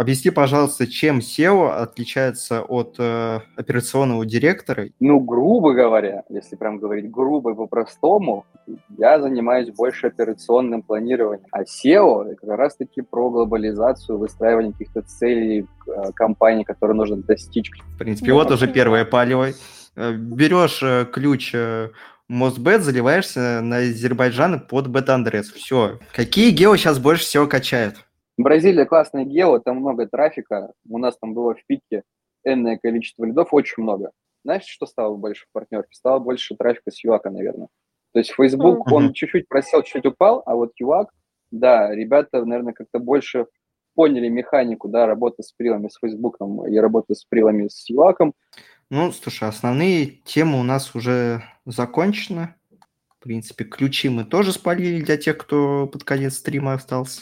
объясни, пожалуйста, чем SEO отличается от э, операционного директора? Ну, грубо говоря, если прям говорить грубо и по-простому, я занимаюсь больше операционным планированием. А SEO – как раз-таки про глобализацию, выстраивание каких-то целей э, компании, которые нужно достичь. В принципе, вот уже первое палево. Э, берешь э, ключ э, Мосбет, заливаешься на Азербайджан под бет-адрес. Все. Какие гео сейчас больше всего качают? Бразилия классная гео, там много трафика. У нас там было в пике энное количество лидов, очень много. Знаешь, что стало больше в партнерке? Стало больше трафика с ЮАКа, наверное. То есть Facebook, mm-hmm. он чуть-чуть просел, чуть-чуть упал, а вот ЮАК, да, ребята, наверное, как-то больше поняли механику, да, работы с прилами с Facebook и работы с прилами с ЮАКом. Ну, слушай, основные темы у нас уже закончены. В принципе, ключи мы тоже спалили для тех, кто под конец стрима остался.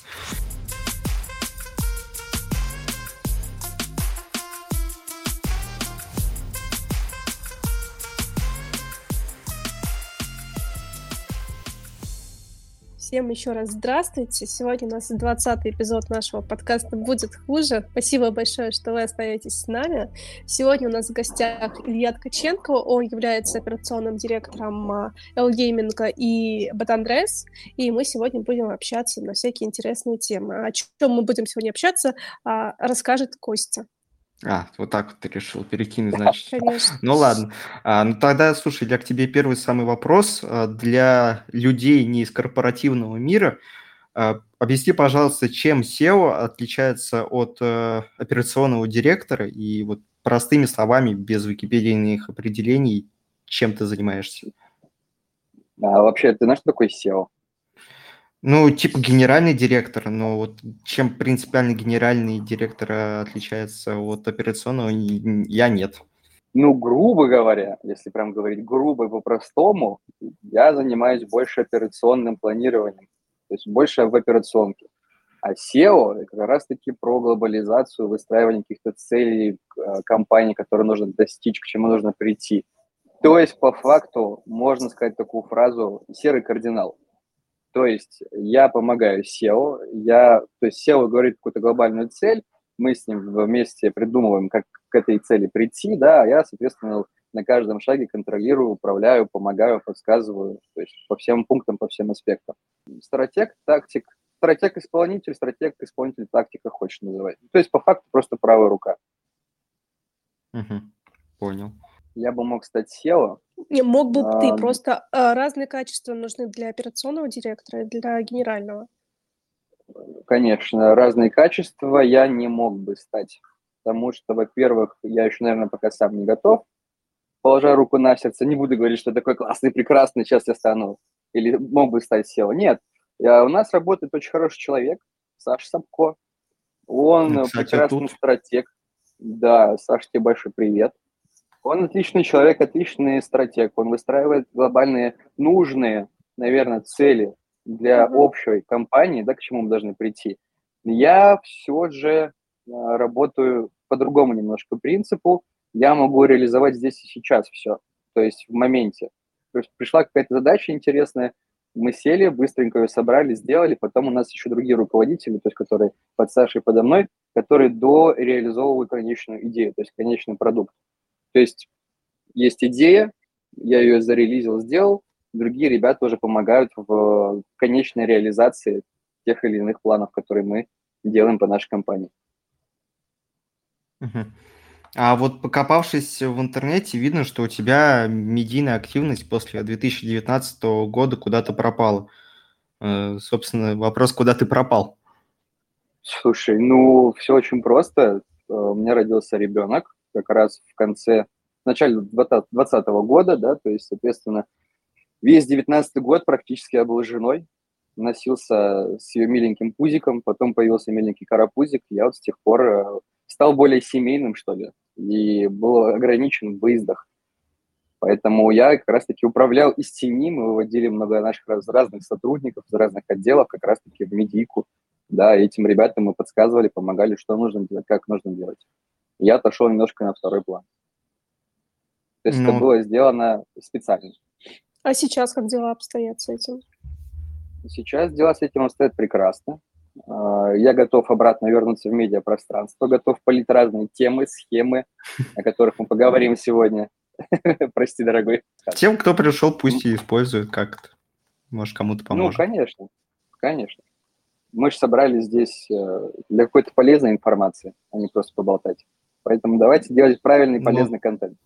Всем еще раз здравствуйте. Сегодня у нас 20 эпизод нашего подкаста «Будет хуже». Спасибо большое, что вы остаетесь с нами. Сегодня у нас в гостях Илья Ткаченко. Он является операционным директором L-Gaming и Батандрес. И мы сегодня будем общаться на всякие интересные темы. О чем мы будем сегодня общаться, а, расскажет Костя. А, вот так вот ты решил перекинуть, значит. Конечно. Ну ладно. А, ну тогда, слушай, для к тебе первый самый вопрос. А, для людей не из корпоративного мира, а, объясни, пожалуйста, чем SEO отличается от а, операционного директора и вот простыми словами, без википедийных определений, чем ты занимаешься? А вообще, ты знаешь, что такое SEO? Ну, типа генеральный директор, но вот чем принципиально генеральный директор отличается от операционного, я нет. Ну, грубо говоря, если прям говорить грубо и по-простому, я занимаюсь больше операционным планированием, то есть больше в операционке. А SEO – как раз-таки про глобализацию, выстраивание каких-то целей э, компании, которые нужно достичь, к чему нужно прийти. То есть, по факту, можно сказать такую фразу «серый кардинал». То есть я помогаю SEO, я, то есть SEO говорит какую-то глобальную цель, мы с ним вместе придумываем, как к этой цели прийти, да, а я, соответственно, на каждом шаге контролирую, управляю, помогаю, подсказываю, то есть по всем пунктам, по всем аспектам. Стратег, тактик, стратег-исполнитель, стратег-исполнитель, тактика хочешь называть. То есть по факту просто правая рука. Угу, понял я бы мог стать SEO. Не, мог бы а, ты, просто а, разные качества нужны для операционного директора и для генерального. Конечно, разные качества я не мог бы стать, потому что, во-первых, я еще, наверное, пока сам не готов, положа руку на сердце, не буду говорить, что такой классный, прекрасный, сейчас я стану, или мог бы стать SEO. Нет, я, у нас работает очень хороший человек, Саша Сапко. Он Кстати, прекрасный тут... стратег. Да, Саша, тебе большой привет. Он отличный человек, отличный стратег. Он выстраивает глобальные нужные, наверное, цели для mm-hmm. общей компании, да, к чему мы должны прийти. Я все же а, работаю по другому немножко принципу. Я могу реализовать здесь и сейчас все, то есть в моменте. То есть пришла какая-то задача интересная, мы сели, быстренько ее собрали, сделали, потом у нас еще другие руководители, то есть которые под Сашей подо мной, которые до реализовывают конечную идею, то есть конечный продукт. То есть есть идея, я ее зарелизил, сделал, другие ребята уже помогают в конечной реализации тех или иных планов, которые мы делаем по нашей компании. А вот покопавшись в интернете, видно, что у тебя медийная активность после 2019 года куда-то пропала. Э, собственно, вопрос, куда ты пропал? Слушай, ну, все очень просто. Э, у меня родился ребенок, как раз в конце, в начале 2020 года, да, то есть, соответственно, весь 19 год практически я был женой, носился с ее миленьким пузиком, потом появился миленький карапузик, я вот с тех пор э, стал более семейным, что ли, и был ограничен в выездах. Поэтому я как раз-таки управлял из тени, мы выводили много наших раз, разных сотрудников из разных отделов как раз-таки в медийку. Да, этим ребятам мы подсказывали, помогали, что нужно делать, как нужно делать я отошел немножко на второй план. То есть ну... это было сделано специально. А сейчас как дела обстоят с этим? Сейчас дела с этим обстоят прекрасно. А, я готов обратно вернуться в медиапространство, готов полить разные темы, схемы, о которых мы поговорим сегодня. Прости, дорогой. Тем, кто пришел, пусть и использует как-то. Может, кому-то ну, поможет. Ну, конечно, конечно. Мы же собрались здесь э, для какой-то полезной информации, а не просто поболтать. Поэтому давайте делать правильный, ну, полезный ну, контент.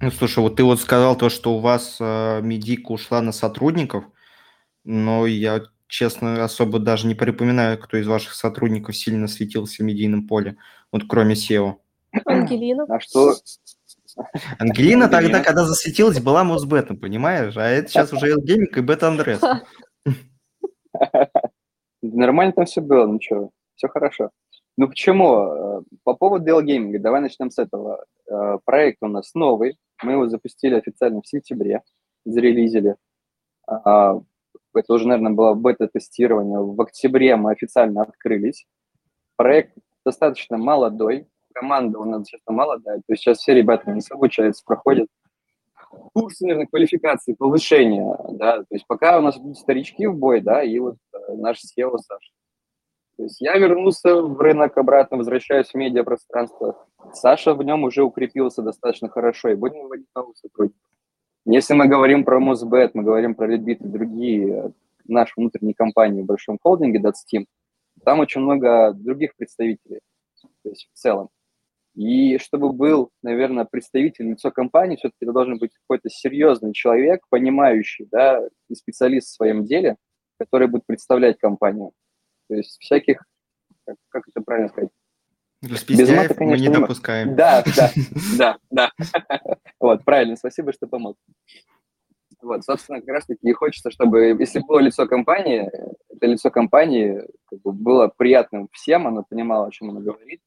Ну, слушай, вот ты вот сказал то, что у вас э, медика ушла на сотрудников, но я, честно, особо даже не припоминаю, кто из ваших сотрудников сильно светился в медийном поле, вот кроме SEO. Ангелина. А что? Ангелина тогда, когда засветилась, была Мосбетом, понимаешь? А это сейчас уже Элгейминг и Бета Андрес. Нормально там все было, ничего, все хорошо. Ну почему? Э, по поводу Dell давай начнем с этого. Э, проект у нас новый, мы его запустили официально в сентябре, зарелизили. А, это уже, наверное, было бета-тестирование. В октябре мы официально открылись. Проект достаточно молодой, команда у нас сейчас молодая, то есть сейчас все ребята не обучаются, проходят курсы, наверное, квалификации, повышения, да, то есть пока у нас будут старички в бой, да, и вот э, наш SEO Саша. То есть я вернулся в рынок обратно, возвращаюсь в медиапространство. Саша в нем уже укрепился достаточно хорошо, и будем выводить новых сотрудников. Если мы говорим про Мосбет, мы говорим про Redbit и другие э, наши внутренние компании в большом холдинге DotSteam, там очень много других представителей, то есть в целом. И чтобы был, наверное, представитель, лицо компании, все-таки это должен быть какой-то серьезный человек, понимающий, да, и специалист в своем деле, который будет представлять компанию. То есть всяких, как, как это правильно сказать? Без мата, конечно, мы не допускаем. Да, да, да, да. Вот, правильно, спасибо, что помог. Вот, собственно, как раз-таки и хочется, чтобы, если было лицо компании, это лицо компании как бы, было приятным всем, оно понимало, о чем оно говорит,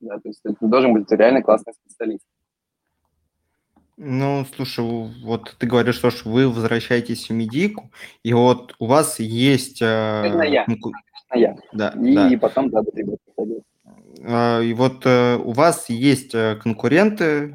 да, то есть это должен быть реально классный специалист. Ну, слушай, вот ты говоришь, что вы возвращаетесь в медийку, и вот у вас есть... Э, это я. Это я. Да, и, да. и потом, да, э, И вот э, у вас есть э, конкуренты,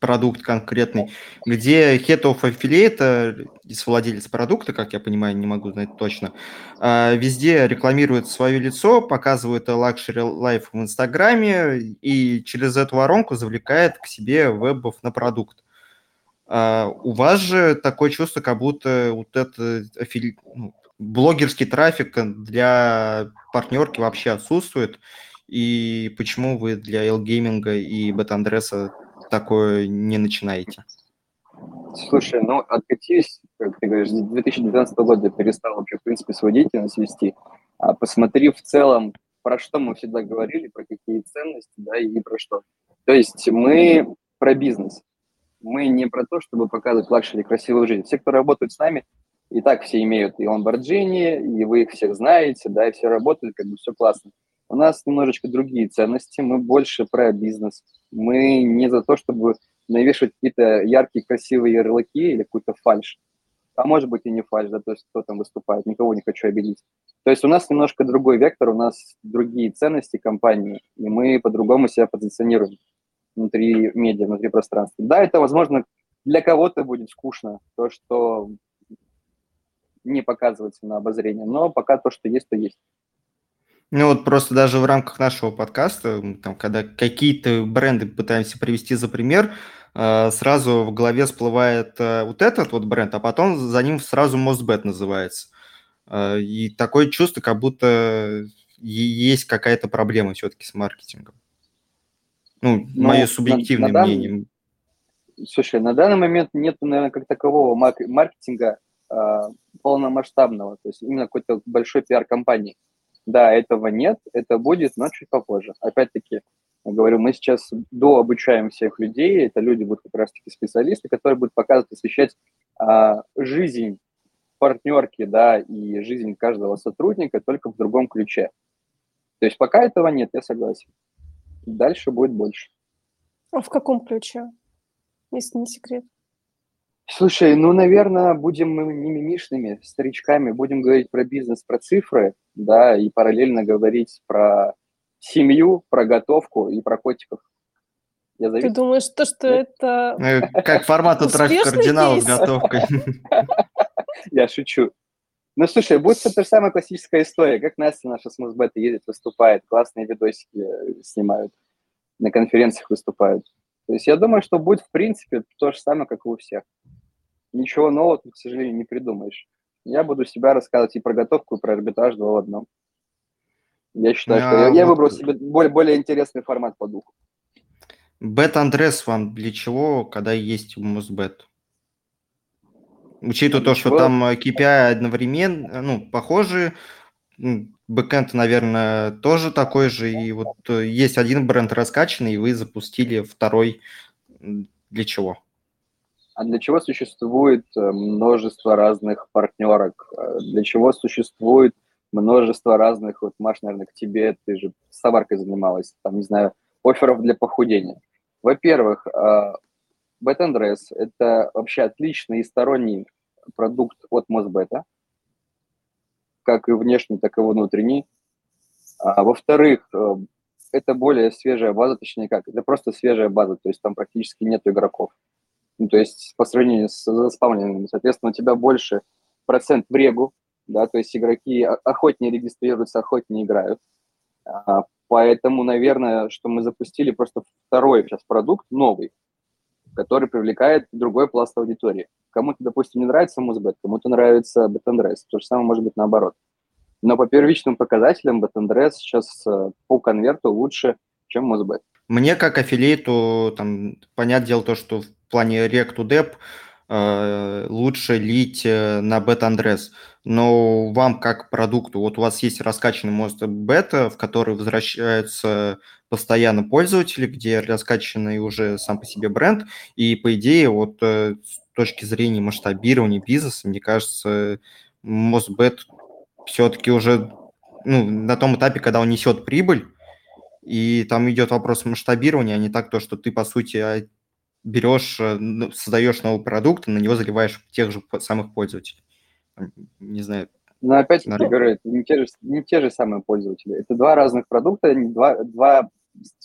продукт конкретный, где Head of Affiliate, владелец продукта, как я понимаю, не могу знать точно, а, везде рекламирует свое лицо, показывает Luxury Life в Инстаграме и через эту воронку завлекает к себе вебов на продукт. А, у вас же такое чувство, как будто вот это афили... ну, блогерский трафик для партнерки вообще отсутствует. И почему вы для L-гейминга и Бетандреса такое не начинаете? Слушай, ну, откатись, как ты говоришь, с 2012 года перестал вообще, в принципе, свою деятельность вести. А посмотри в целом, про что мы всегда говорили, про какие ценности, да, и про что. То есть мы про бизнес. Мы не про то, чтобы показывать luxury красивую жизнь. Все, кто работают с нами, и так все имеют и ламборджини, и вы их всех знаете, да, и все работают, как бы все классно. У нас немножечко другие ценности, мы больше про бизнес. Мы не за то, чтобы навешивать какие-то яркие, красивые ярлыки или какую-то фальш. А может быть и не фальш, да, то есть кто там выступает, никого не хочу обидеть. То есть у нас немножко другой вектор, у нас другие ценности компании, и мы по-другому себя позиционируем внутри медиа, внутри пространства. Да, это, возможно, для кого-то будет скучно, то, что не показывается на обозрение, но пока то, что есть, то есть. Ну вот просто даже в рамках нашего подкаста, там, когда какие-то бренды пытаемся привести за пример, э, сразу в голове всплывает э, вот этот вот бренд, а потом за ним сразу Мосбет называется. Э, и такое чувство, как будто есть какая-то проблема все-таки с маркетингом. Ну, ну мое субъективное на, на мнение. Данный, слушай, на данный момент нет, наверное, как такового маркетинга полномасштабного, то есть именно какой-то большой пиар-компании. Да, этого нет, это будет, но чуть попозже. Опять-таки, говорю, мы сейчас дообучаем всех людей, это люди будут как раз-таки специалисты, которые будут показывать, освещать а, жизнь партнерки, да, и жизнь каждого сотрудника только в другом ключе. То есть пока этого нет, я согласен. Дальше будет больше. А в каком ключе, если не секрет? Слушай, ну, наверное, будем мы не мимишными старичками, будем говорить про бизнес, про цифры, да, и параллельно говорить про семью, про готовку и про котиков. Я Ты думаешь, то, что это... Ну, как формат трафик кардинал с готовкой. Я шучу. Ну, слушай, будет та же самая классическая история, как Настя наша с Мосбета едет, выступает, классные видосики э, снимают, на конференциях выступают. То есть я думаю, что будет, в принципе, то же самое, как и у всех. Ничего нового, к сожалению, не придумаешь. Я буду себя рассказывать и про готовку, и про арбитраж два в одном. Я считаю, а, что я, вот... я выбрал себе более, более интересный формат по духу. Бет-андрес вам для чего, когда есть Мосбет? Учитывая то, что там KPI одновременно, ну, похожи, бэкэнд, наверное, тоже такой же, и вот э, есть один бренд раскачанный, и вы запустили второй. Для чего? А для чего существует э, множество разных партнерок? Э, для чего существует множество разных, вот, Маш, наверное, к тебе, ты же товаркой занималась, там, не знаю, офферов для похудения. Во-первых, BetAndress – это вообще отличный и сторонний продукт от Мосбета, как и внешний, так и внутренний. А, во-вторых, э, это более свежая база, точнее как, это просто свежая база, то есть там практически нет игроков. Ну, то есть по сравнению с заспавненными, соответственно, у тебя больше процент в регу, да, то есть игроки охотнее регистрируются, охотнее играют. А, поэтому, наверное, что мы запустили просто второй сейчас продукт, новый, который привлекает другой пласт аудитории. Кому-то, допустим, не нравится Музбет, кому-то нравится Бетандрес. То же самое может быть наоборот. Но по первичным показателям Бетандрес сейчас э, по конверту лучше, чем Музбет. Мне как аффилиату, там, понятное дело то, что плане Rec to Dep э, лучше лить э, на бета-андрес. Но вам как продукту, вот у вас есть раскачанный мост бета, в который возвращаются постоянно пользователи, где раскачанный уже сам по себе бренд, и по идее вот э, с точки зрения масштабирования бизнеса, мне кажется, Мосбет все-таки уже ну, на том этапе, когда он несет прибыль, и там идет вопрос масштабирования, а не так то, что ты, по сути, а, берешь, э, ну, создаешь новый продукт, и на него заливаешь тех же самых пользователей. Не знаю. Но опять я говорю, это не те, же, не те же самые пользователи. Это два разных продукта, два, два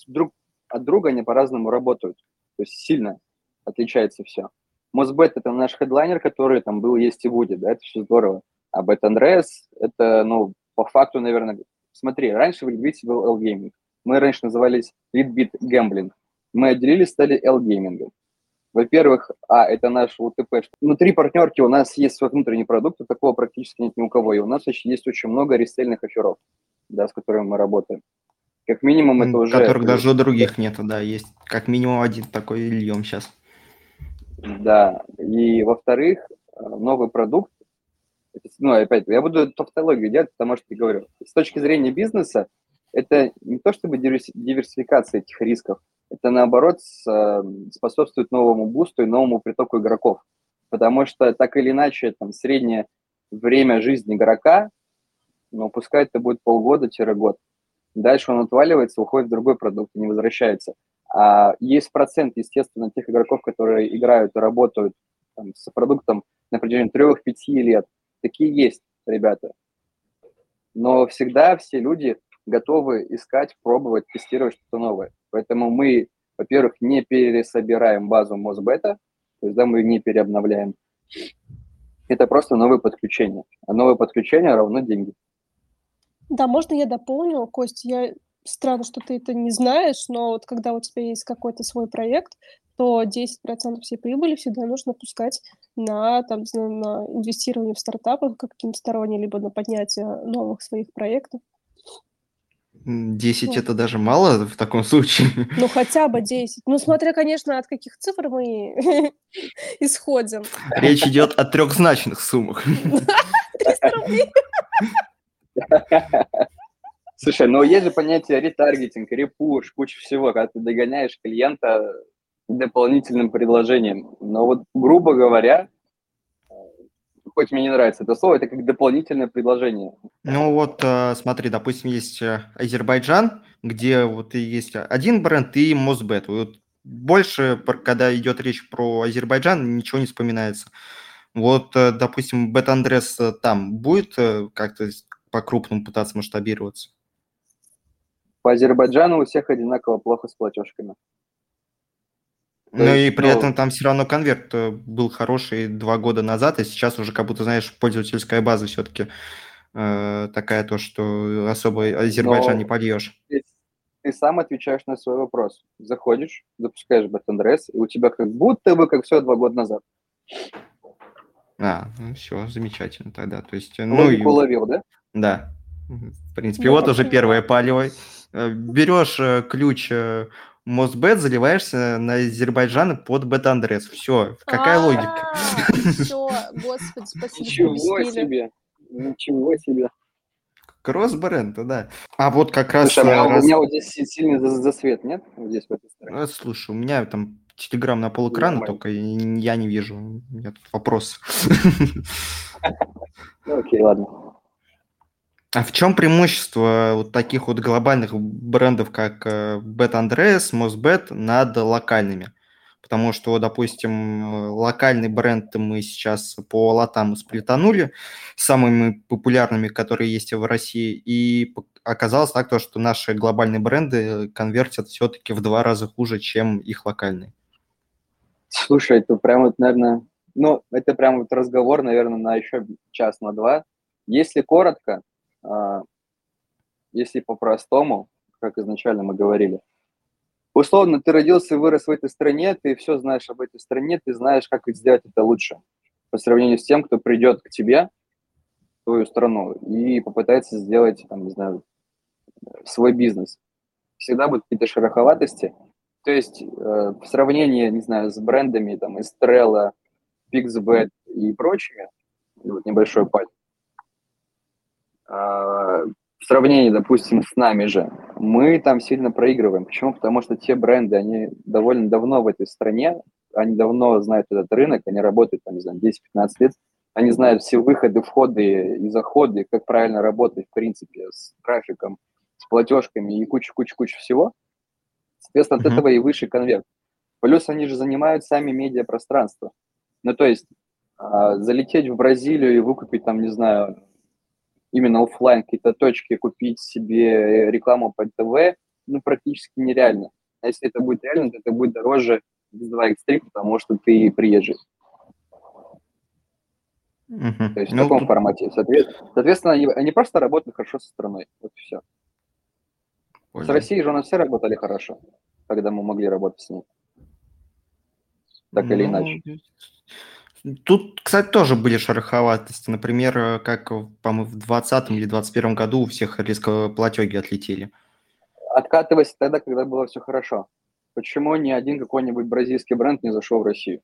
друг от друга они по-разному работают. То есть сильно отличается все. Мосбет – это наш хедлайнер, который там был, есть и будет, да, это все здорово. А Бет Андреас – это, ну, по факту, наверное, смотри, раньше в Leadbit был L-Gaming. Мы раньше назывались Leadbit Gambling. Мы отделились, стали L-Gaming. Во-первых, а, это наш УТП. Внутри партнерки у нас есть свой внутренний продукт, такого практически нет ни у кого. И у нас есть очень много рестельных оферов, да, с которыми мы работаем. Как минимум это уже... Которых даже у других нет, да, есть как минимум один такой льем сейчас. Да, и во-вторых, э, новый продукт, ну, опять, я буду тавтологию делать, потому что я говорю, с точки зрения бизнеса, это не то чтобы диверсификация этих рисков, это наоборот э, способствует новому бусту и новому притоку игроков. Потому что так или иначе, там, среднее время жизни игрока, ну, пускай это будет полгода-год, Дальше он отваливается, уходит в другой продукт и не возвращается. А есть процент, естественно, тех игроков, которые играют и работают там, с продуктом на протяжении трех-пяти лет. Такие есть, ребята. Но всегда все люди готовы искать, пробовать, тестировать что-то новое. Поэтому мы, во-первых, не пересобираем базу Мосбета, то есть да, мы не переобновляем. Это просто новое подключение. А новое подключение равно деньги. Да, можно я дополню, Костя, я странно, что ты это не знаешь, но вот когда у тебя есть какой-то свой проект, то 10% всей прибыли всегда нужно пускать на, там, на инвестирование в стартапы каким-то сторонним, либо на поднятие новых своих проектов. 10 ну. это даже мало в таком случае. Ну, хотя бы 10. Ну, смотря, конечно, от каких цифр мы исходим. Речь идет о трехзначных суммах. 300 рублей. Слушай, ну есть же понятие ретаргетинг, репуш, куча всего, когда ты догоняешь клиента дополнительным предложением. Но вот, грубо говоря, хоть мне не нравится это слово, это как дополнительное предложение. Ну вот, э, смотри, допустим, есть э, Азербайджан, где вот есть один бренд и Мосбет. Вот больше, когда идет речь про Азербайджан, ничего не вспоминается. Вот, э, допустим, Бет Андрес там будет как-то по-крупному пытаться масштабироваться? По Азербайджану у всех одинаково плохо с платежками. Ну и при ну, этом там все равно конверт э, был хороший два года назад, и сейчас уже как будто, знаешь, пользовательская база все-таки э, такая то, что особо Азербайджан не польешь. Ты, ты сам отвечаешь на свой вопрос. Заходишь, запускаешь BetNRS, и у тебя как будто бы как все два года назад. А, ну все, замечательно тогда. То есть, ну, Логику и... уловил, да? Да. В принципе, ну, вот уже первое палево. Э, Берешь э, ключ Мосбет заливаешься на Азербайджан под бет-андрес. Все, какая а, логика? Все, господи, спасибо. Ничего себе, ничего себе. Кросс-бренд, да. А вот как раз... Слушай, а раз... у меня вот здесь сильный засвет, нет? Вот здесь в этой стороне. Слушай, у меня там телеграм на полэкрана, только я не вижу. У меня тут вопрос. Окей, ладно. А в чем преимущество вот таких вот глобальных брендов, как Bet Andres, Mosbet над локальными? Потому что, допустим, локальный бренд мы сейчас по лотам сплетанули, самыми популярными, которые есть в России, и оказалось так, то, что наши глобальные бренды конвертят все-таки в два раза хуже, чем их локальные. Слушай, это прям вот, наверное, ну, это прям вот разговор, наверное, на еще час, на два. Если коротко, если по-простому, как изначально мы говорили, условно, ты родился и вырос в этой стране, ты все знаешь об этой стране, ты знаешь, как сделать это лучше по сравнению с тем, кто придет к тебе, в твою страну, и попытается сделать, там, не знаю, свой бизнес. Всегда будут какие-то шероховатости. То есть э, в сравнении, не знаю, с брендами, там, Estrella, Pixbet и прочими, вот небольшой а, в сравнении, допустим, с нами же, мы там сильно проигрываем. Почему? Потому что те бренды, они довольно давно в этой стране, они давно знают этот рынок, они работают там, не знаю, 10-15 лет, они знают все выходы, входы и заходы, как правильно работать, в принципе, с трафиком, с платежками и куча-куча-куча всего. Соответственно, от mm-hmm. этого и выше конверт. Плюс они же занимают сами медиапространство. Ну, то есть, а, залететь в Бразилию и выкупить там, не знаю, именно офлайн какие-то точки, купить себе рекламу по ТВ, ну, практически нереально. А если это будет реально, то это будет дороже X2, X3, потому что ты приезжий. Uh-huh. То есть ну, в таком тут... формате. Соответственно, соответственно они, они просто работают хорошо со страной. Вот и все. Понял. С Россией же у нас все работали хорошо, когда мы могли работать с ней. Так ну, или иначе. Тут, кстати, тоже были шероховатости. Например, э, как, по-моему, в 2020 или 2021 году у всех рископлатеги отлетели. Откатывайся тогда, когда было все хорошо. Почему ни один какой-нибудь бразильский бренд не зашел в Россию?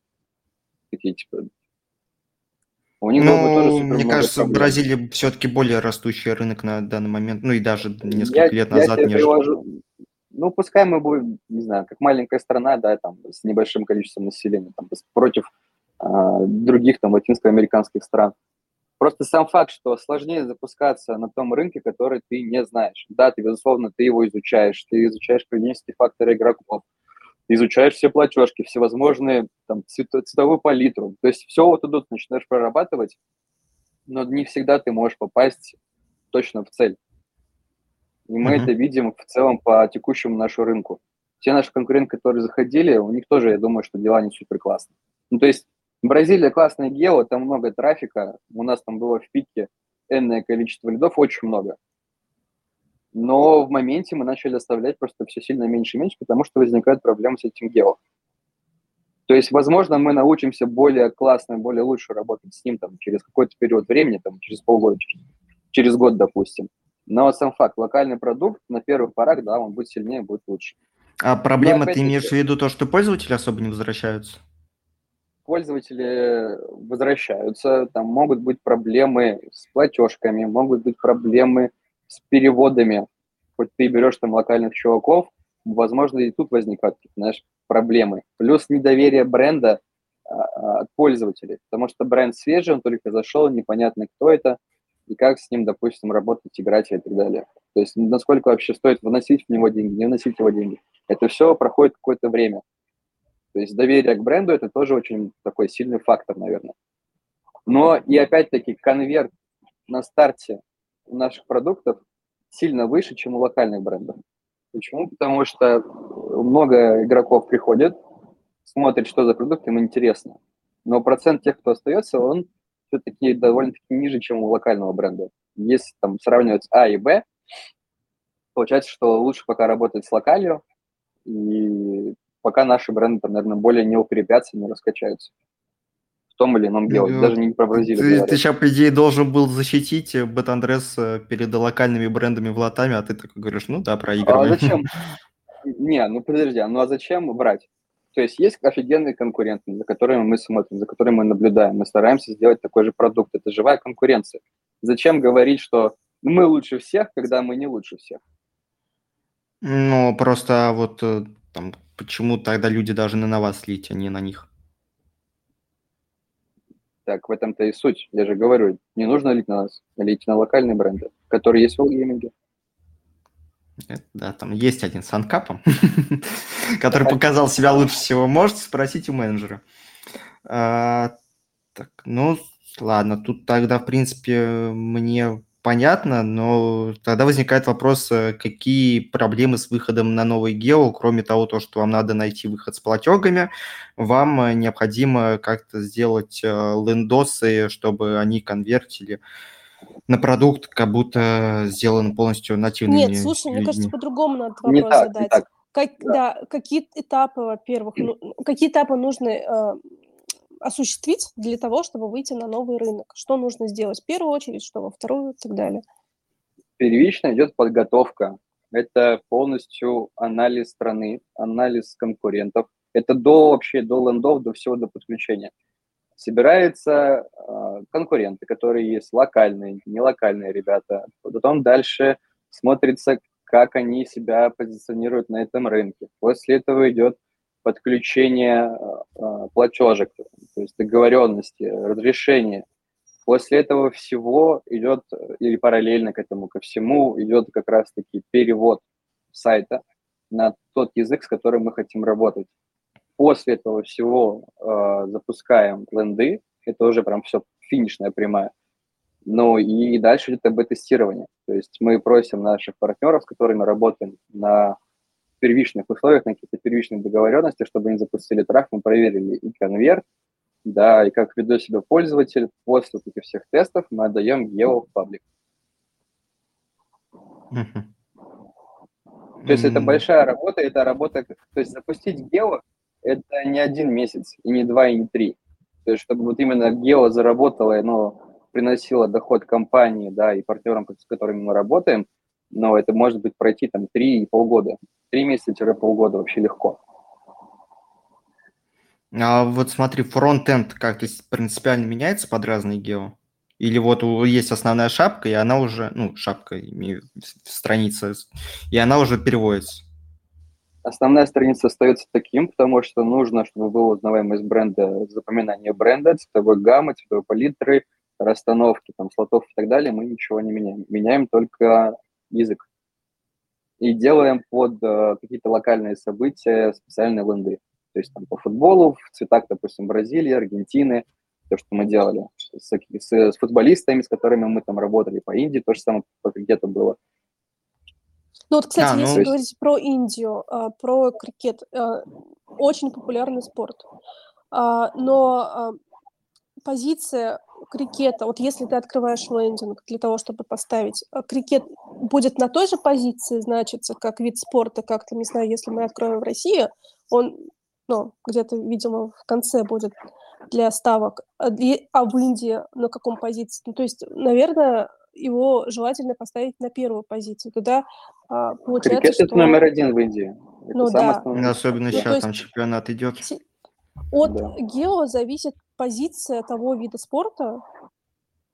Такие, типа, у них ну, тоже мне кажется, проблем. Бразилия все-таки более растущий рынок на данный момент, ну и даже несколько я, лет назад. Я привожу... Ну, пускай мы будем, не знаю, как маленькая страна, да, там, с небольшим количеством населения, там, против других там латинско-американских стран. Просто сам факт, что сложнее запускаться на том рынке, который ты не знаешь. Да, ты, безусловно, ты его изучаешь, ты изучаешь поведенческие факторы игроков, изучаешь все платежки, всевозможные, там, цветовую палитру. То есть все вот тут начинаешь прорабатывать, но не всегда ты можешь попасть точно в цель. И мы mm-hmm. это видим в целом по текущему нашему рынку. Те наши конкуренты, которые заходили, у них тоже, я думаю, что дела не супер классные. Ну, то есть Бразилия классная гео, там много трафика. У нас там было в пике энное количество лидов, очень много. Но в моменте мы начали оставлять просто все сильно меньше и меньше, потому что возникают проблемы с этим гео. То есть, возможно, мы научимся более классно, более лучше работать с ним там, через какой-то период времени, там, через полгода, через, через год, допустим. Но сам факт, локальный продукт на первых порах, да, он будет сильнее, будет лучше. А проблема, ты имеешь в виду то, что пользователи особо не возвращаются? Пользователи возвращаются, там могут быть проблемы с платежками, могут быть проблемы с переводами. Хоть ты берешь там локальных чуваков, возможно, и тут возникают, знаешь, проблемы. Плюс недоверие бренда а, а, от пользователей, потому что бренд свежий, он только зашел, непонятно, кто это, и как с ним, допустим, работать, играть и так далее. То есть насколько вообще стоит вносить в него деньги, не вносить его деньги. Это все проходит какое-то время. То есть доверие к бренду – это тоже очень такой сильный фактор, наверное. Но и опять-таки конверт на старте наших продуктов сильно выше, чем у локальных брендов. Почему? Потому что много игроков приходят, смотрит, что за продукт, им интересно. Но процент тех, кто остается, он все-таки довольно-таки ниже, чем у локального бренда. Если там сравнивать А и Б, получается, что лучше пока работать с локалью, и пока наши бренды, там, наверное, более не укрепятся, не раскачаются в том или ином деле. Ну, Даже не про Бразилию. Ты, ты сейчас, по идее, должен был защитить Бетандрес э, перед локальными брендами в Латаме, а ты так говоришь, ну да, проигрываем. А зачем? Не, ну подожди, а ну а зачем брать? То есть есть офигенные конкуренты, за которыми мы смотрим, за которыми мы наблюдаем. Мы стараемся сделать такой же продукт. Это живая конкуренция. Зачем говорить, что мы лучше всех, когда мы не лучше всех? Ну, просто вот э, там, почему тогда люди должны на вас лить, а не на них? Так, в этом-то и суть. Я же говорю, не нужно лить на нас, лить на локальные бренды, которые есть в All Да, там есть один с анкапом, который показал себя лучше всего. Можете спросить у менеджера. А, так, ну, ладно, тут тогда, в принципе, мне понятно, но тогда возникает вопрос, э, какие проблемы с выходом на новый гео, кроме того, то, что вам надо найти выход с платегами, вам э, необходимо как-то сделать э, лендосы, чтобы они конвертили на продукт, как будто сделан полностью нативными Нет, слушай, людьми. мне кажется, по-другому надо вопрос не так, задать. Не так. Как, да. да, какие этапы, во-первых, ну, какие этапы нужны осуществить для того, чтобы выйти на новый рынок? Что нужно сделать в первую очередь, что во вторую и так далее? Первично идет подготовка. Это полностью анализ страны, анализ конкурентов. Это до вообще, до лендов, до всего, до подключения. Собираются э, конкуренты, которые есть локальные, нелокальные ребята. Потом дальше смотрится, как они себя позиционируют на этом рынке. После этого идет подключение э, платежек, то есть договоренности, разрешения. После этого всего идет, или параллельно к этому ко всему, идет как раз-таки перевод сайта на тот язык, с которым мы хотим работать. После этого всего э, запускаем ленды, это уже прям все финишная прямая. Ну и дальше идет АБ-тестирование. То есть мы просим наших партнеров, с которыми работаем на первичных условиях, на каких-то первичных договоренностях, чтобы они запустили трак, мы проверили и конверт, да, и как ведет себя пользователь. После этих всех тестов мы отдаем Geo в паблик. То есть это большая работа, это работа, то есть запустить Geo это не один месяц, и не два, и не три. То есть чтобы вот именно Geo заработало, оно приносило доход компании, да, и партнерам, с которыми мы работаем, но это может быть пройти там три и полгода. Три месяца-полгода вообще легко. А вот смотри, фронт-энд как-то принципиально меняется под разные гео? Или вот есть основная шапка, и она уже, ну, шапка, страница, и она уже переводится? Основная страница остается таким, потому что нужно, чтобы был узнаваемость бренда, запоминание бренда, цветовой гаммы, цветовой палитры, расстановки, там, слотов и так далее, мы ничего не меняем. Меняем только язык. И делаем под э, какие-то локальные события специальные ленды. То есть там по футболу, в цветах, допустим, Бразилии, Аргентины, то, что мы делали с, с, с футболистами, с которыми мы там работали, по Индии то же самое по крикету было. Ну вот, кстати, а, ну... если говорить про Индию, а, про крикет, а, очень популярный спорт. Но позиция крикета, вот если ты открываешь лендинг для того, чтобы поставить, крикет будет на той же позиции значится, как вид спорта, как то не знаю, если мы откроем в России, он ну, где-то, видимо, в конце будет для ставок, а, а в Индии на каком позиции? Ну, то есть, наверное, его желательно поставить на первую позицию. Тогда а, получается, Крикет что... это номер один в Индии. Это ну да. Основной... Особенно ну, сейчас там чемпионат идет. От да. гео зависит позиция того вида спорта,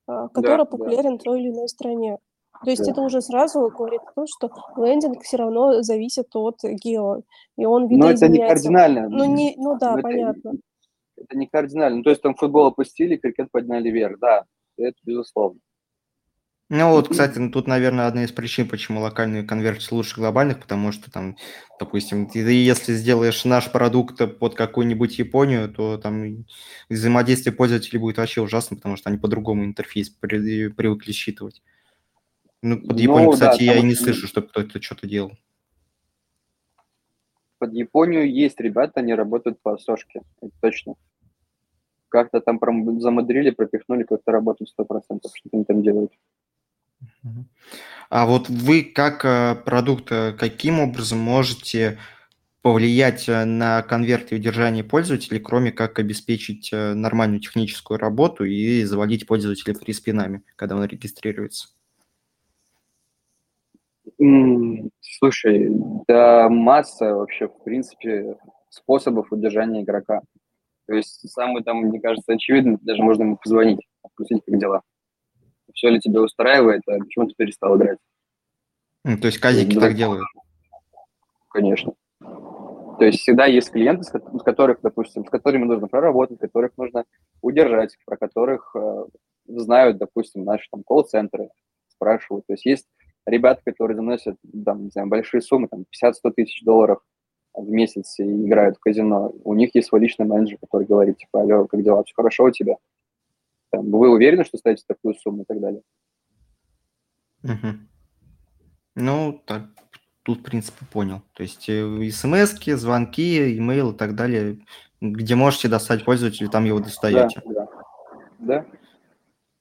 который да, популярен да. в той или иной стране. То есть да. это уже сразу говорит о том, что лендинг все равно зависит от гео, и он Но это не кардинально. Ну, не, ну да, Но понятно. Это, это не кардинально. Ну, то есть там футбол опустили, крикет подняли вверх, да, это безусловно. Ну вот, кстати, ну, тут, наверное, одна из причин, почему локальные конвертятся лучше глобальных, потому что там, допустим, ты если сделаешь наш продукт под какую-нибудь Японию, то там взаимодействие пользователей будет вообще ужасно, потому что они по-другому интерфейс привыкли считывать. Ну, под Японию, ну, кстати, да, я и не слышу, что кто-то что-то делал. под Японию есть ребята, они работают по сошке, это точно. Как-то там замудрили, пропихнули, как-то работают 100%, что они там делают. А вот вы как э, продукт, э, каким образом можете повлиять э, на конверт и удержание пользователей, кроме как обеспечить нормальную техническую работу и заводить пользователя приспинами, когда он регистрируется? Слушай, да масса вообще, в принципе, способов удержания игрока. То есть самый там, мне кажется, очевидный, даже можно ему позвонить, спросить, как дела. Все ли тебя устраивает, а почему ты перестал играть? Ну, то есть казики так делают? Конечно. То есть всегда есть клиенты, с которых, допустим, с которыми нужно проработать, которых нужно удержать, про которых э, знают, допустим, наши там колл-центры, спрашивают. То есть есть ребята, которые заносят там, не знаю, большие суммы, там 50-100 тысяч долларов в месяц и играют в казино. У них есть свой личный менеджер, который говорит, типа, алло, как дела, все хорошо у тебя? Там, вы уверены, что ставите такую сумму и так далее? Угу. Ну, так, тут, в принципе, понял. То есть э, смс звонки, имейл и так далее, где можете достать пользователя, там его достаете. Да, да. да.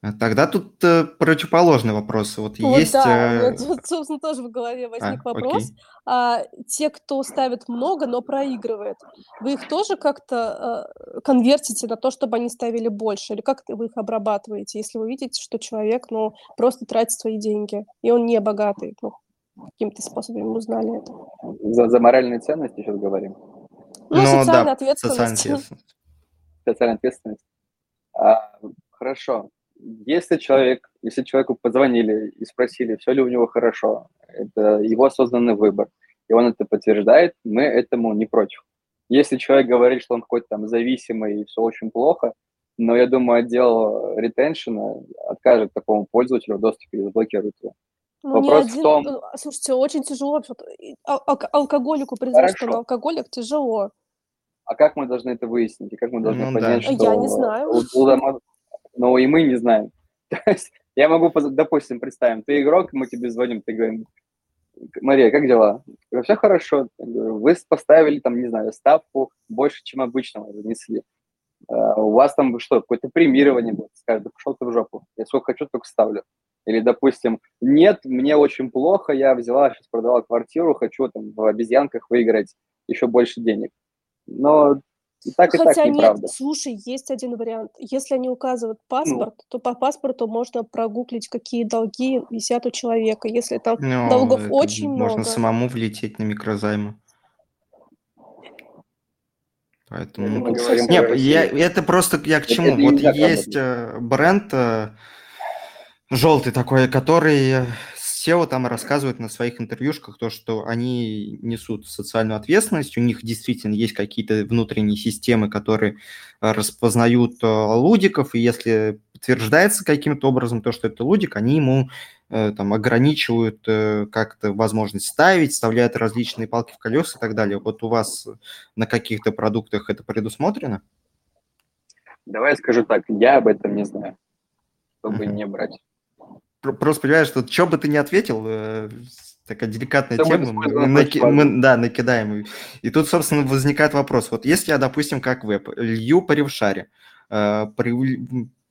А тогда тут э, противоположный вопрос. Вот, вот есть... Да, э... тут, собственно, тоже в голове возник а, вопрос. А, те, кто ставит много, но проигрывает, вы их тоже как-то э, конвертите на то, чтобы они ставили больше? Или как вы их обрабатываете, если вы видите, что человек, ну, просто тратит свои деньги, и он не богатый? Ну, каким-то способом узнали это. За, за моральные ценности сейчас говорим? Ну, ну социальная да, ответственность. Социальная ответственность. Социальная ответственность. А, хорошо если человек, если человеку позвонили и спросили, все ли у него хорошо, это его осознанный выбор, и он это подтверждает, мы этому не против. Если человек говорит, что он какой-то там зависимый и все очень плохо, но я думаю, отдел ретеншена откажет такому пользователю в доступе и заблокирует его. Ну, Вопрос один... в том... Э, слушайте, очень тяжело. Алкоголику признать, что он алкоголик, тяжело. А как мы должны это выяснить? И как мы должны ну, понять, да. что... Я не знаю. У, у, но и мы не знаем. То есть я могу, допустим, представим, ты игрок, мы тебе звоним, ты говорим, Мария, как дела? Все хорошо. Вы поставили там, не знаю, ставку больше, чем обычно занесли. А, у вас там что, какое-то премирование будет? Скажет, да пошел ты в жопу. Я сколько хочу, только ставлю. Или, допустим, нет, мне очень плохо, я взяла, сейчас продала квартиру, хочу там в обезьянках выиграть еще больше денег. Но и так, Хотя и так нет, неправда. слушай, есть один вариант. Если они указывают паспорт, ну. то по паспорту можно прогуглить, какие долги висят у человека. Если там ну, долгов очень можно много. Можно самому влететь на микрозаймы. Поэтому... Нет, я, это просто я к чему? Это, это вот есть э, бренд э, желтый такой, который SEO там рассказывают на своих интервьюшках то, что они несут социальную ответственность, у них действительно есть какие-то внутренние системы, которые э, распознают э, лудиков, и если подтверждается каким-то образом то, что это лудик, они ему э, там ограничивают как-то возможность ставить, вставляют различные палки в колеса и так далее. Вот у вас на каких-то продуктах это предусмотрено? Давай скажу так, я об этом не знаю, чтобы uh-huh. не брать просто понимаешь, что что бы ты ни ответил, э, такая деликатная Все тема, мы, наки, мы да, накидаем. И тут, собственно, возникает вопрос. Вот если я, допустим, как веб, лью по ревшаре, э,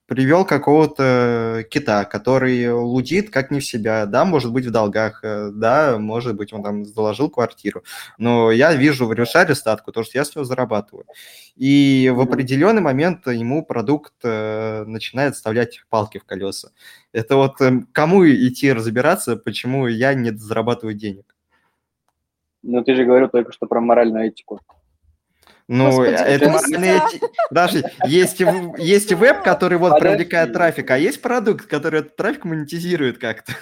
привел какого-то кита, который лудит как не в себя, да, может быть в долгах, э, да, может быть он там заложил квартиру, но я вижу в решаре статку, то, что я с него зарабатываю. И в определенный момент ему продукт э, начинает вставлять палки в колеса. Это вот э, кому идти разбираться, почему я не зарабатываю денег? Ну, ты же говорил только что про моральную этику. Ну, Господи, это моральные... Даже есть, есть веб, который вот Подожди. привлекает трафик, а есть продукт, который этот трафик монетизирует как-то.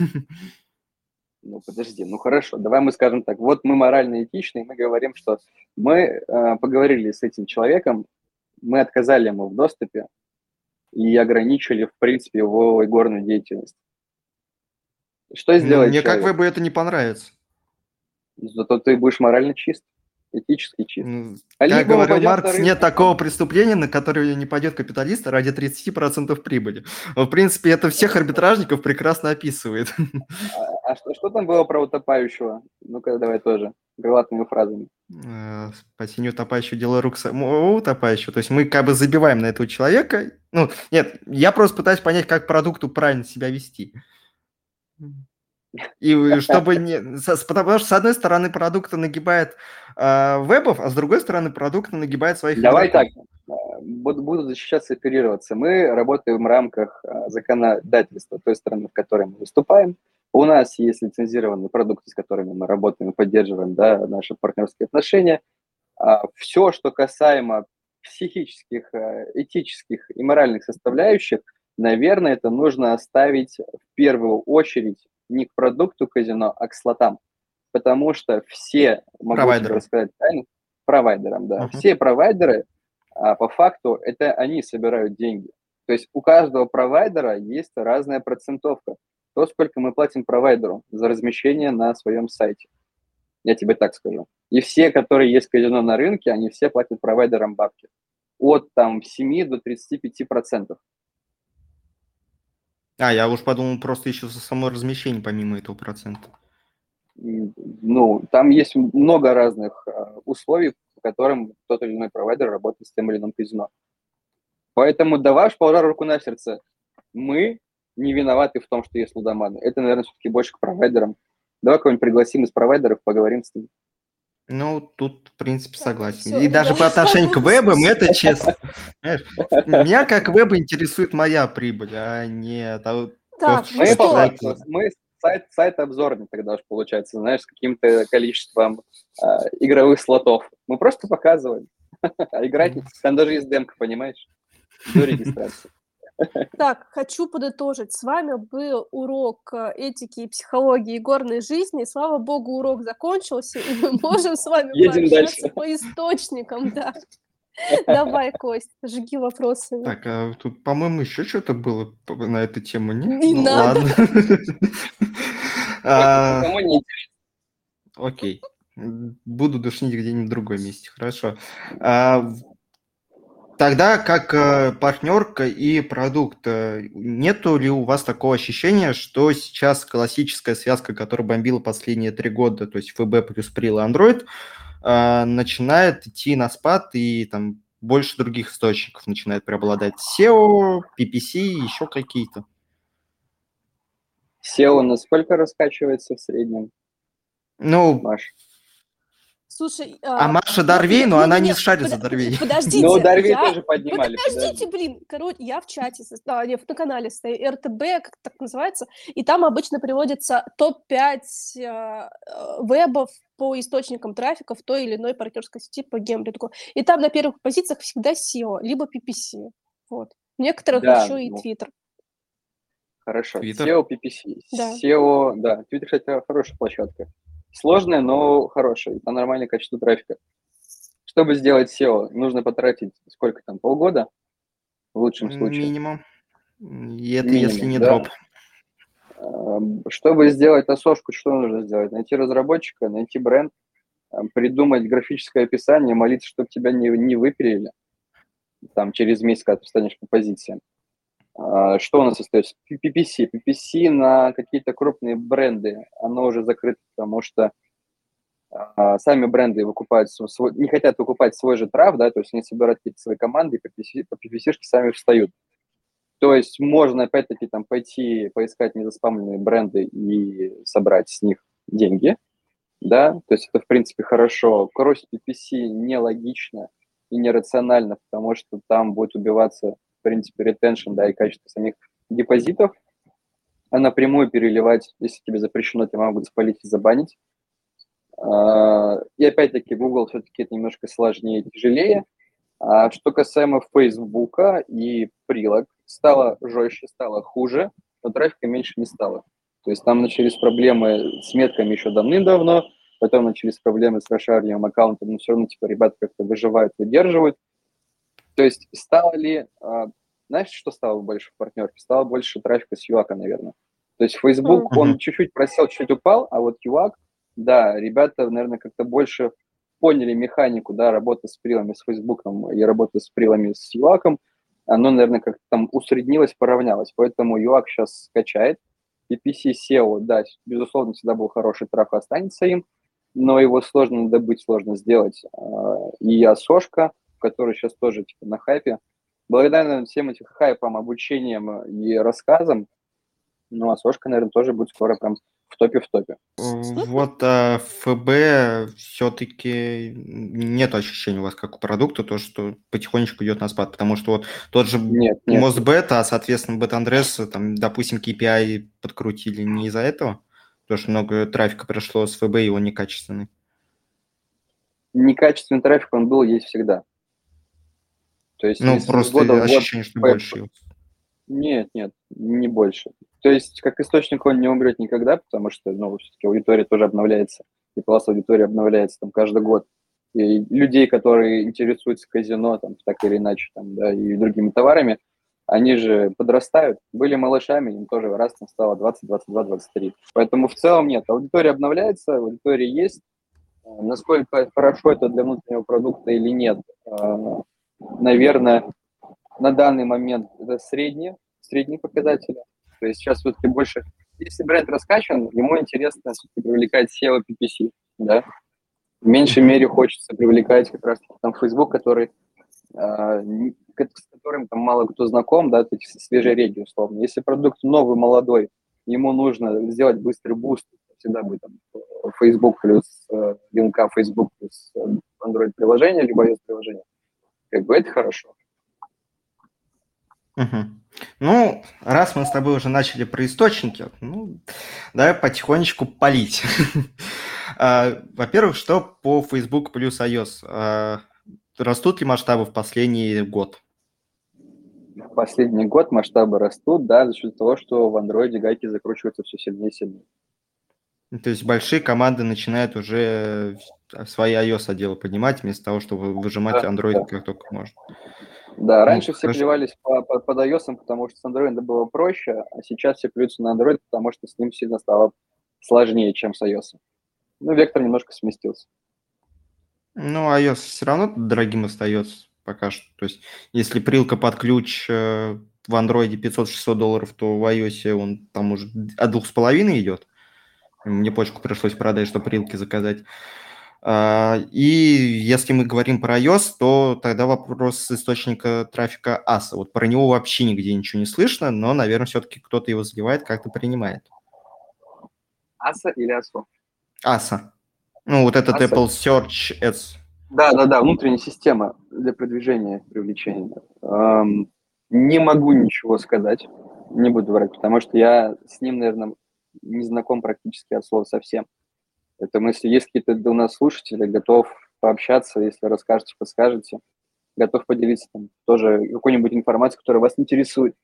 Ну, подожди, ну хорошо, давай мы скажем так. Вот мы морально этичны, мы говорим, что мы э, поговорили с этим человеком, мы отказали ему в доступе и ограничили, в принципе, его игорную деятельность. Что сделать? Мне человек? как вебу это не понравится. Зато ты будешь морально чист. Этически чист. Ну, а как говорил Маркс, рынок, нет такого преступления, на которое не пойдет капиталист ради 30% прибыли. В принципе, это всех арбитражников прекрасно описывает. А, а что, что там было про утопающего? Ну-ка, давай тоже, крылатыми фразами. Э, спасение утопающего, дело рук самого утопающего. То есть мы как бы забиваем на этого человека. Ну, нет, я просто пытаюсь понять, как продукту правильно себя вести. И чтобы не... Потому что, с одной стороны, продукт нагибает э, вебов, а с другой стороны, продукт нагибает своих... Давай игроков. так, э, буду, буду защищаться и оперироваться. Мы работаем в рамках э, законодательства той страны, в которой мы выступаем. У нас есть лицензированные продукты, с которыми мы работаем и поддерживаем да, наши партнерские отношения. А все, что касаемо психических, этических и моральных составляющих, наверное, это нужно оставить в первую очередь не к продукту казино, а к слотам. Потому что все, могу рассказать тайну, провайдерам, да, uh-huh. все провайдеры, а, по факту, это они собирают деньги. То есть у каждого провайдера есть разная процентовка. То, сколько мы платим провайдеру за размещение на своем сайте. Я тебе так скажу. И все, которые есть казино на рынке, они все платят провайдерам бабки. От там 7 до 35 процентов. А, я уж подумал просто еще за само размещение помимо этого процента. Ну, там есть много разных а, условий, по которым тот или иной провайдер работает с тем или иным казино. Поэтому давай положа руку на сердце. Мы не виноваты в том, что есть лудоманы. Это, наверное, все-таки больше к провайдерам. Давай кого-нибудь пригласим из провайдеров, поговорим с ним. Ну, тут, в принципе, согласен. Все, и даже по отношению к вебам это честно. Меня как веба интересует моя прибыль, а не... Так, мы, что? мы сайт, сайт обзорный тогда уж получается, знаешь, с каким-то количеством э, игровых слотов. Мы просто показываем. А играть, там даже есть демка, понимаешь? До регистрации. Так, хочу подытожить. С вами был урок э, этики и психологии горной жизни. Слава богу, урок закончился, и мы можем с вами Едем дальше. по источникам. Да. Давай, Кость, жги вопросы. Так, а тут, по-моему, еще что-то было на эту тему, нет? Не ну, надо. Ладно. А, окей. Буду душнить где-нибудь в другом месте. Хорошо. А, Тогда как э, партнерка и продукт, э, нету ли у вас такого ощущения, что сейчас классическая связка, которая бомбила последние три года, то есть ФБ плюс Прил и Android, э, начинает идти на спад и там больше других источников начинает преобладать? SEO, PPC, еще какие-то? SEO насколько раскачивается в среднем? Ну, Маш? Слушай, а, а Маша Дорвей, но она не шарит за Дорвей. Подождите. Ну, Дорвей тоже поднимали. Подождите, блин. Короче, я в чате, а, не, на канале стою, РТБ, как так называется, и там обычно приводится топ-5 а, вебов по источникам трафика в той или иной партнерской сети по гемблингу. И там на первых позициях всегда SEO, либо PPC. Вот. В некоторых да, еще и ну, Twitter. Хорошо. Twitter? SEO, PPC. Да. SEO, да. Twitter, кстати, хорошая площадка. Сложная, но хорошая, по нормальное качество трафика. Чтобы сделать SEO, нужно потратить сколько там, полгода в лучшем случае? Минимум. И это Минимум, если не да. дроп. Эм, чтобы сделать осошку, что нужно сделать? Найти разработчика, найти бренд, эм, придумать графическое описание, молиться, чтобы тебя не, не выпилили там через месяц, когда ты встанешь по позициям. А, что у нас остается? PPC. PPC на какие-то крупные бренды, оно уже закрыто, потому что а, сами бренды выкупают свой, не хотят выкупать свой же трав, да, то есть они собирают какие-то свои команды, и по PPC, по PPC сами встают. То есть можно опять-таки там пойти поискать незаспамленные бренды и собрать с них деньги, да, то есть это в принципе хорошо. Кросс PPC нелогично и нерационально, потому что там будет убиваться принципе, ретеншн, да, и качество самих депозитов, а напрямую переливать, если тебе запрещено, тебя могут спалить и забанить. А, и опять-таки Google все-таки это немножко сложнее и тяжелее. А что касаемо Facebook и прилог, стало жестче, стало хуже, но трафика меньше не стало. То есть там начались проблемы с метками еще давным-давно, потом начались проблемы с расшариванием аккаунта, но все равно типа ребята как-то выживают, выдерживают. То есть стало ли, а, знаешь, что стало больше в партнерке? Стало больше трафика с ЮАКа, наверное. То есть Facebook, mm-hmm. он чуть-чуть просел, чуть-чуть упал, а вот ЮАК, да, ребята, наверное, как-то больше поняли механику, да, работы с прилами с Фейсбуком и работы с прилами с ЮАКом, оно, наверное, как-то там усреднилось, поравнялось. Поэтому ЮАК сейчас скачает. PPC SEO, да, безусловно, всегда был хороший трафик, останется им, но его сложно добыть, сложно сделать. А, и Асошка, который сейчас тоже типа на хайпе, благодаря всем этим хайпам, обучением и рассказам, ну, Асошка, наверное, тоже будет скоро прям в топе в топе. Вот а, ФБ все-таки нет ощущения у вас как у продукта, то, что потихонечку идет на спад, потому что вот тот же нет, нет. Мосбет, а, соответственно, Бет-Андрес, там, допустим, KPI подкрутили не из-за этого, потому что много трафика пришло с ФБ, и он некачественный. Некачественный трафик, он был, есть всегда. То есть, ну, просто года ощущение, что больше. Нет, нет, не больше. То есть, как источник он не умрет никогда, потому что, ну, все-таки аудитория тоже обновляется, и класс аудитории обновляется там каждый год. И людей, которые интересуются казино, там, так или иначе, там, да, и другими товарами, они же подрастают, были малышами, им тоже раз там стало 20, 22, 23. Поэтому в целом нет, аудитория обновляется, аудитория есть. Насколько хорошо это для внутреннего продукта или нет, а, наверное, на данный момент это средние, средние показатели. То есть сейчас все-таки больше, если бренд раскачан, ему интересно привлекать SEO PPC, да. В меньшей мере хочется привлекать как раз там Facebook, который, э, с которым там мало кто знаком, да, есть свежие реги условно. Если продукт новый, молодой, ему нужно сделать быстрый boost, всегда будет там Facebook плюс э, линка Facebook плюс э, Android приложение, либо iOS приложение. Как бы это хорошо. Угу. Ну, раз мы с тобой уже начали про источники, ну, давай потихонечку палить. А, во-первых, что по Facebook плюс iOS? А, растут ли масштабы в последний год? В последний год масштабы растут, да, за счет того, что в Android гайки закручиваются все сильнее и сильнее. То есть большие команды начинают уже свои iOS-отделы поднимать, вместо того, чтобы выжимать да, Android да. как только можно. Да, ну, раньше ну, все хорошо. плевались по, по, под iOS, потому что с Android было проще, а сейчас все плюются на Android, потому что с ним сильно стало сложнее, чем с iOS. Ну, вектор немножко сместился. Ну, iOS все равно дорогим остается пока что. То есть, если прилка под ключ э, в Android 500-600 долларов, то в iOS он там уже от двух с половиной идет. Мне почку пришлось продать, чтобы прилки заказать. А, и если мы говорим про iOS, то тогда вопрос источника трафика ASA. Вот про него вообще нигде ничего не слышно, но, наверное, все-таки кто-то его заливает, как-то принимает. ASA или ASO? ASA. Ну, вот этот ASA. Apple Search Ads. Да, да, да, внутренняя система для продвижения, привлечения. Эм, не могу ничего сказать, не буду врать, потому что я с ним, наверное, не знаком практически от слова совсем. Поэтому если есть какие-то у нас слушатели, готов пообщаться, если расскажете, подскажете, готов поделиться там тоже какой-нибудь информацией, которая вас интересует.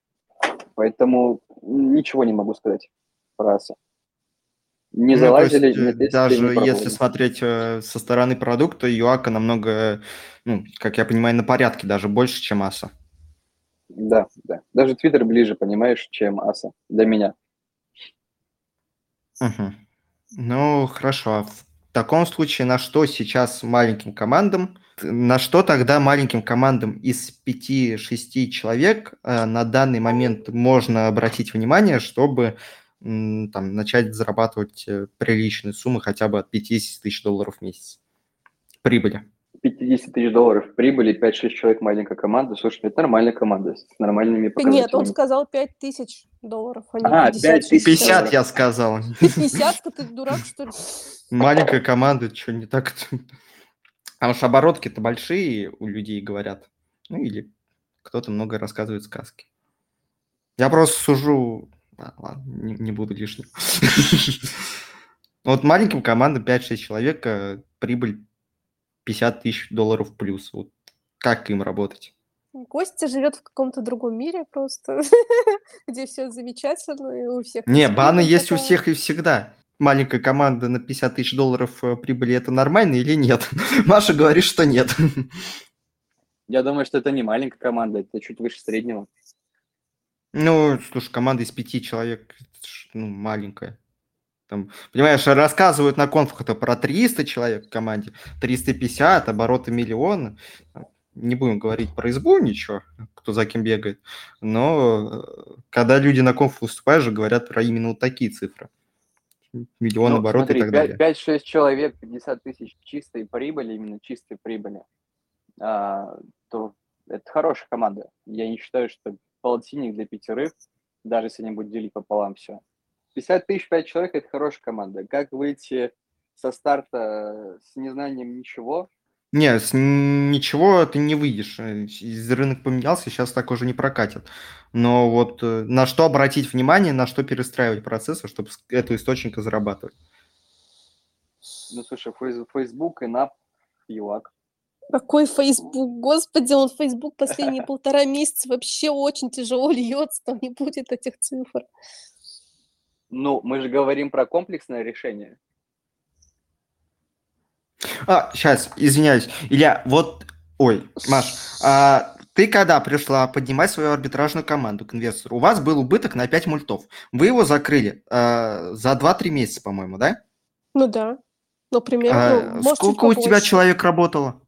Поэтому ничего не могу сказать про АСА. Не ну, залазили, есть, не тестили, Даже не если смотреть э, со стороны продукта, ЮАКа намного, ну, как я понимаю, на порядке даже больше, чем АСА. Да, да. Даже Твиттер ближе, понимаешь, чем АСА для меня. Угу. Ну, хорошо. А в таком случае на что сейчас маленьким командам, на что тогда маленьким командам из 5-6 человек э, на данный момент можно обратить внимание, чтобы там, начать зарабатывать э, приличные суммы хотя бы от 50 тысяч долларов в месяц прибыли? 50 тысяч долларов прибыли, 5-6 человек маленькая команда. Слушай, это нормальная команда с нормальными показателями. Нет, он сказал 5 тысяч долларов, а не а, 50 тысяч 50 я сказал. 50 ты дурак, что ли? Маленькая команда, что не так? Потому что оборотки-то большие у людей говорят. Ну или кто-то много рассказывает сказки. Я просто сужу... А, ладно, не, не буду лишним. Вот маленьким командам 5-6 человек э, прибыль 50 тысяч долларов плюс. Вот как им работать? Костя живет в каком-то другом мире просто, где все замечательно, и у всех... Не, баны есть у всех и всегда. Маленькая команда на 50 тысяч долларов э, прибыли, это нормально или нет? Маша говорит, что нет. Я думаю, что это не маленькая команда, это чуть выше среднего. Ну, слушай, команда из пяти человек, ну, маленькая. Там, понимаешь, рассказывают на конфах это про 300 человек в команде, 350, обороты миллиона. Не будем говорить про избу ничего, кто за кем бегает. Но э, когда люди на конфах выступают же, говорят про именно вот такие цифры. Миллион ну, оборотов смотри, и так 5, далее. 5-6 человек, 50 тысяч чистой прибыли, именно чистой прибыли, а, то это хорошая команда. Я не считаю, что полтинник для пятерых, даже если они будут делить пополам все. 50 тысяч 5 человек – это хорошая команда. Как выйти со старта с незнанием ничего? Не, с ничего ты не выйдешь. Рынок поменялся, сейчас так уже не прокатит. Но вот э, на что обратить внимание, на что перестраивать процессы, чтобы с этого источника зарабатывать? Ну, слушай, Facebook и NAP, ЮАК. Какой Facebook? Господи, он Facebook последние полтора месяца вообще очень тяжело льется, там не будет этих цифр. Ну, мы же говорим про комплексное решение. А, сейчас, извиняюсь. Илья, вот, ой, Маш, а ты когда пришла поднимать свою арбитражную команду к инвестору, у вас был убыток на 5 мультов. Вы его закрыли а, за 2-3 месяца, по-моему, да? Ну да. Ну, примерно. А, ну, сколько у тебя человек работало?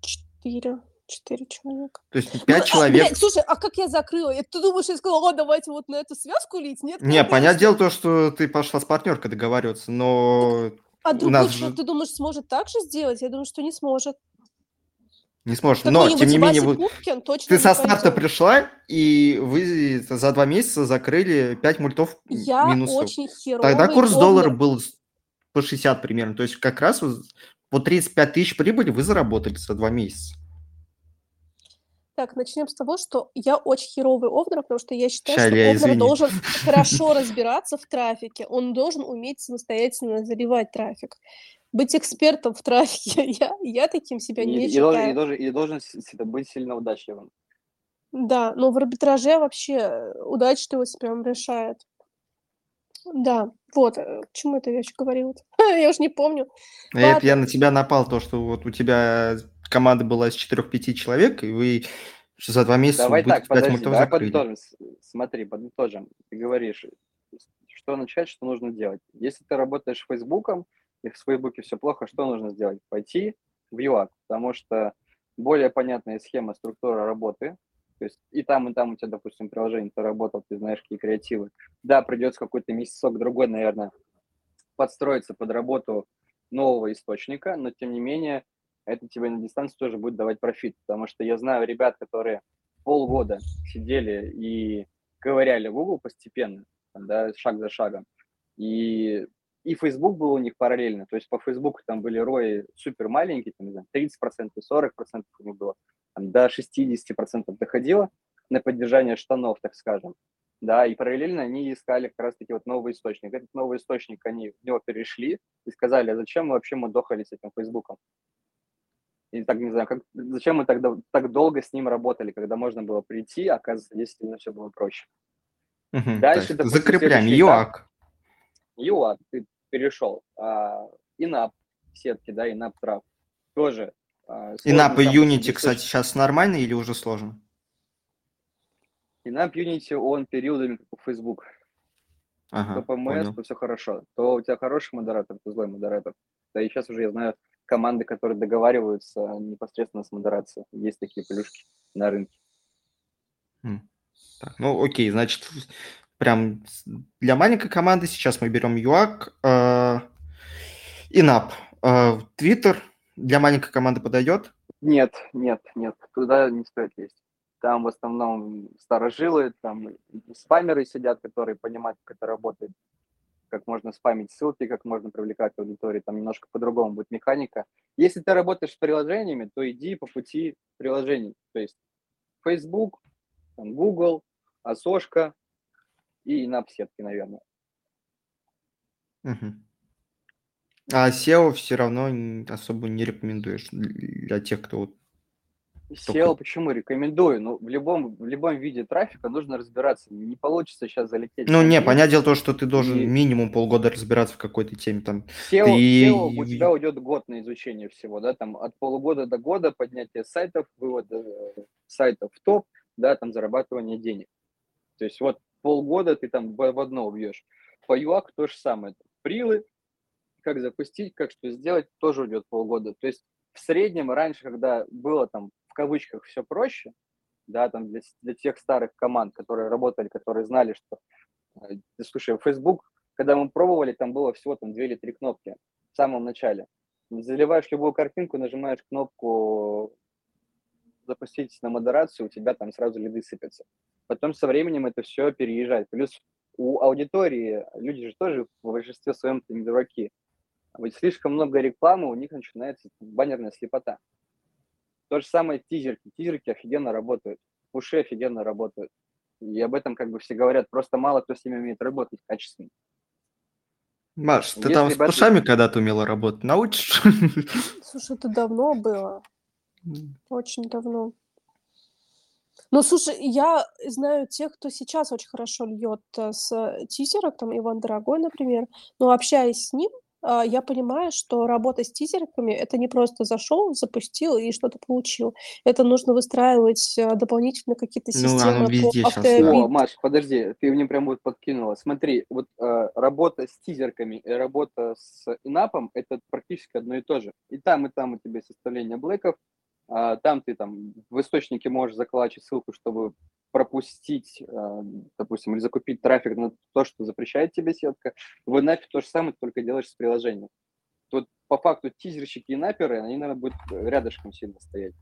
Четыре. Четыре человека. То есть пять ну, человек. Блядь, слушай, а как я закрыла? Ты думаешь, я сказала, о, давайте вот на эту связку лить? Нет? Не, понятное дело то, что ты пошла с партнеркой договариваться, но... А другой нас... человек, ты думаешь, сможет так же сделать? Я думаю, что не сможет. Не сможет. Но, тем не менее, вы... ты со старта пришла, и вы за два месяца закрыли 5 мультов Я минусов. очень херовый Тогда курс доллара был по 60 примерно. То есть как раз по 35 тысяч прибыли вы заработали за два месяца. Так, начнем с того, что я очень херовый овнер, потому что я считаю, Ща, что овнер извини. должен хорошо разбираться в трафике, он должен уметь самостоятельно заливать трафик. Быть экспертом в трафике, я, я таким себя не и, считаю. И должен, и должен быть сильно удачливым. Да, но в арбитраже вообще удача его прям решает. Да, вот, э, к чему это я еще говорила? я уже не помню. Это я на тебя напал, то, что вот у тебя команда была из 4-5 человек, и вы за два месяца Давай так, подожди, давай подытожим. Смотри, подытожим. Ты говоришь, что начать, что нужно делать. Если ты работаешь Фейсбуком, и в Фейсбуке все плохо, что нужно сделать? Пойти в UAC, потому что более понятная схема, структура работы, то есть и там, и там у тебя, допустим, приложение, ты работал, ты знаешь, какие креативы. Да, придется какой-то месяцок другой, наверное, подстроиться под работу нового источника, но тем не менее это тебе на дистанции тоже будет давать профит, потому что я знаю ребят, которые полгода сидели и ковыряли в Google постепенно, да, шаг за шагом, и и Facebook был у них параллельно, то есть по Facebook там были рои супер маленькие, там, не знаю, 30%, 40% у них было, там, до 60% доходило на поддержание штанов, так скажем, да, и параллельно они искали как раз-таки вот новый источник. Этот новый источник, они в него перешли и сказали, а зачем мы вообще мы дохали с этим Фейсбуком? И так, не знаю, как, зачем мы тогда так долго с ним работали, когда можно было прийти, а оказывается, действительно все было проще. Угу, Дальше, допустим, закрепляем ЮАК. ЮАК, ты перешел. А, инап сетки, да, инап трав. Тоже. А, инап и Unity, кстати, сейчас нормально или уже сложно? Инап Unity, он периодами как у Facebook. Ага, то PMS, то все хорошо. То у тебя хороший модератор, то злой модератор. Да и сейчас уже я знаю команды, которые договариваются непосредственно с модерацией. Есть такие плюшки на рынке. Так, ну окей, значит, прям для маленькой команды сейчас мы берем UAC, э, INAP. Э, Twitter для маленькой команды подойдет? Нет, нет, нет, туда не стоит лезть. Там в основном старожилы, там спамеры сидят, которые понимают, как это работает как можно спамить ссылки, как можно привлекать аудиторию, там немножко по-другому будет механика. Если ты работаешь с приложениями, то иди по пути приложений, то есть Facebook, там, Google, Асошка и инап-сетки, наверное. Угу. А SEO все равно особо не рекомендуешь для тех, кто вот SEO Только... почему рекомендую? Ну, в любом, в любом виде трафика нужно разбираться. Не получится сейчас залететь. Ну, не, понятное дело то, что ты должен и... минимум полгода разбираться в какой-то теме. Там. SEO, ты... SEO у тебя уйдет год на изучение всего, да, там от полугода до года поднятие сайтов, вывод э, сайтов в топ, да, там зарабатывание денег. То есть вот полгода ты там в, одно убьешь. По UX то же самое. Прилы, как запустить, как что сделать, тоже уйдет полгода. То есть в среднем раньше, когда было там в кавычках все проще, да, там для, для тех старых команд, которые работали, которые знали, что, э, слушай, Facebook, когда мы пробовали, там было всего там две или три кнопки в самом начале. Заливаешь любую картинку, нажимаешь кнопку запустить на модерацию, у тебя там сразу лиды сыпятся. Потом со временем это все переезжает. Плюс у аудитории, люди же тоже в большинстве своем не дураки. Вот слишком много рекламы, у них начинается баннерная слепота. То же самое тизерки. Тизерки офигенно работают. Пуши офигенно работают. И об этом как бы все говорят. Просто мало кто с ними умеет работать качественно. Маш, ты Если там с пушами когда-то умела работать? Научишь? Слушай, это давно было. Очень давно. Ну, слушай, я знаю тех, кто сейчас очень хорошо льет э, с тизерок, там Иван Дорогой, например, но общаясь с ним, я понимаю, что работа с тизерками это не просто зашел, запустил и что-то получил. Это нужно выстраивать а, дополнительно какие-то ну, системы ну, по автообид. О, Маш, подожди, ты мне прям вот подкинула. Смотри, вот э, работа с тизерками и работа с инапом это практически одно и то же. И там, и там у тебя составление блэков, а, там ты там в источнике можешь заколачивать ссылку, чтобы пропустить, а, допустим, или закупить трафик на то, что запрещает тебе сетка. В NAP то же самое, только делаешь с приложением. Тут по факту тизерщики и наперы, они, наверное, будут рядышком сильно стоять.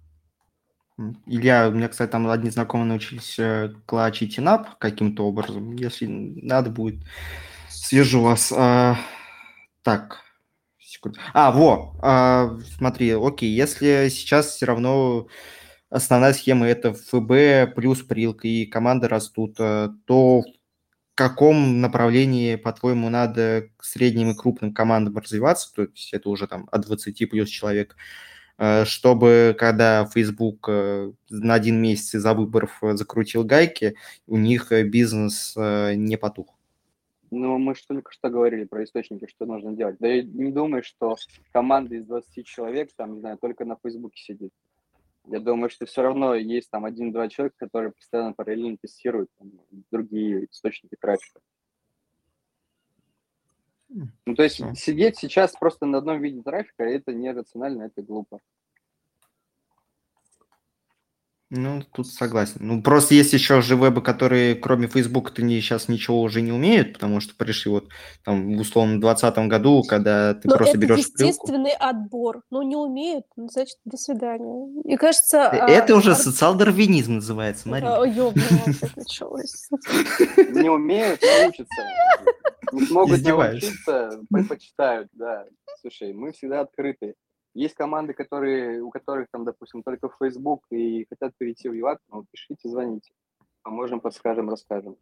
Илья, у меня, кстати, там одни знакомые научились э, клачить инап каким-то образом. Если надо будет, свяжу вас. А, так, секунду. А, во, а, смотри, окей, если сейчас все равно основная схема это ФБ плюс прилка и команды растут, э, то в каком направлении, по-твоему, надо средним и крупным командам развиваться, то есть это уже там от 20 плюс человек, э, чтобы когда Facebook э, на один месяц из-за выборов закрутил гайки, у них бизнес не потух? Ну, мы же только что говорили про источники, что нужно делать. Да я не думаю, что команда из 20 человек, там, не знаю, только на Фейсбуке сидит. Я думаю, что все равно есть там один-два человека, которые постоянно параллельно тестируют там, другие источники трафика. Ну, то есть сидеть сейчас просто на одном виде трафика, это нерационально, это глупо. Ну, тут согласен. Ну, просто есть еще же вебы, которые кроме Facebook ты не, сейчас ничего уже не умеют, потому что пришли вот там в условно 2020 году, когда ты Но просто это берешь естественный прилку. отбор. Ну, не умеют, ну, значит, до свидания. И кажется... Э, а, это а, уже ар... социал-дарвинизм называется, Мария. А, ёбаный, началось. Не умеют, научатся. Не смогут научиться, предпочитают, да. Слушай, мы всегда открыты. Есть команды, которые, у которых там, допустим, только Facebook и хотят перейти в UAT, ну, пишите, звоните. Поможем, подскажем, расскажем.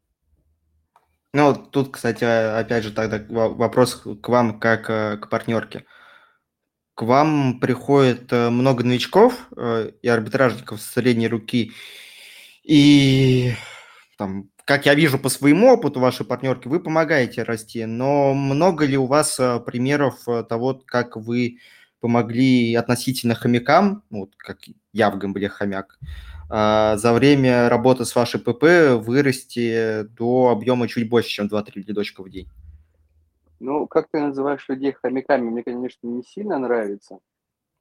Ну, тут, кстати, опять же, тогда вопрос к вам как э, к партнерке. К вам приходит э, много новичков э, и арбитражников средней руки, и там, как я вижу по своему опыту вашей партнерки, вы помогаете расти, но много ли у вас примеров того, как вы помогли относительно хомякам, ну, вот как я в Гамбле хомяк, а, за время работы с вашей ПП вырасти до объема чуть больше, чем 2-3 лидочка в день? Ну, как ты называешь людей хомяками, мне, конечно, не сильно нравится.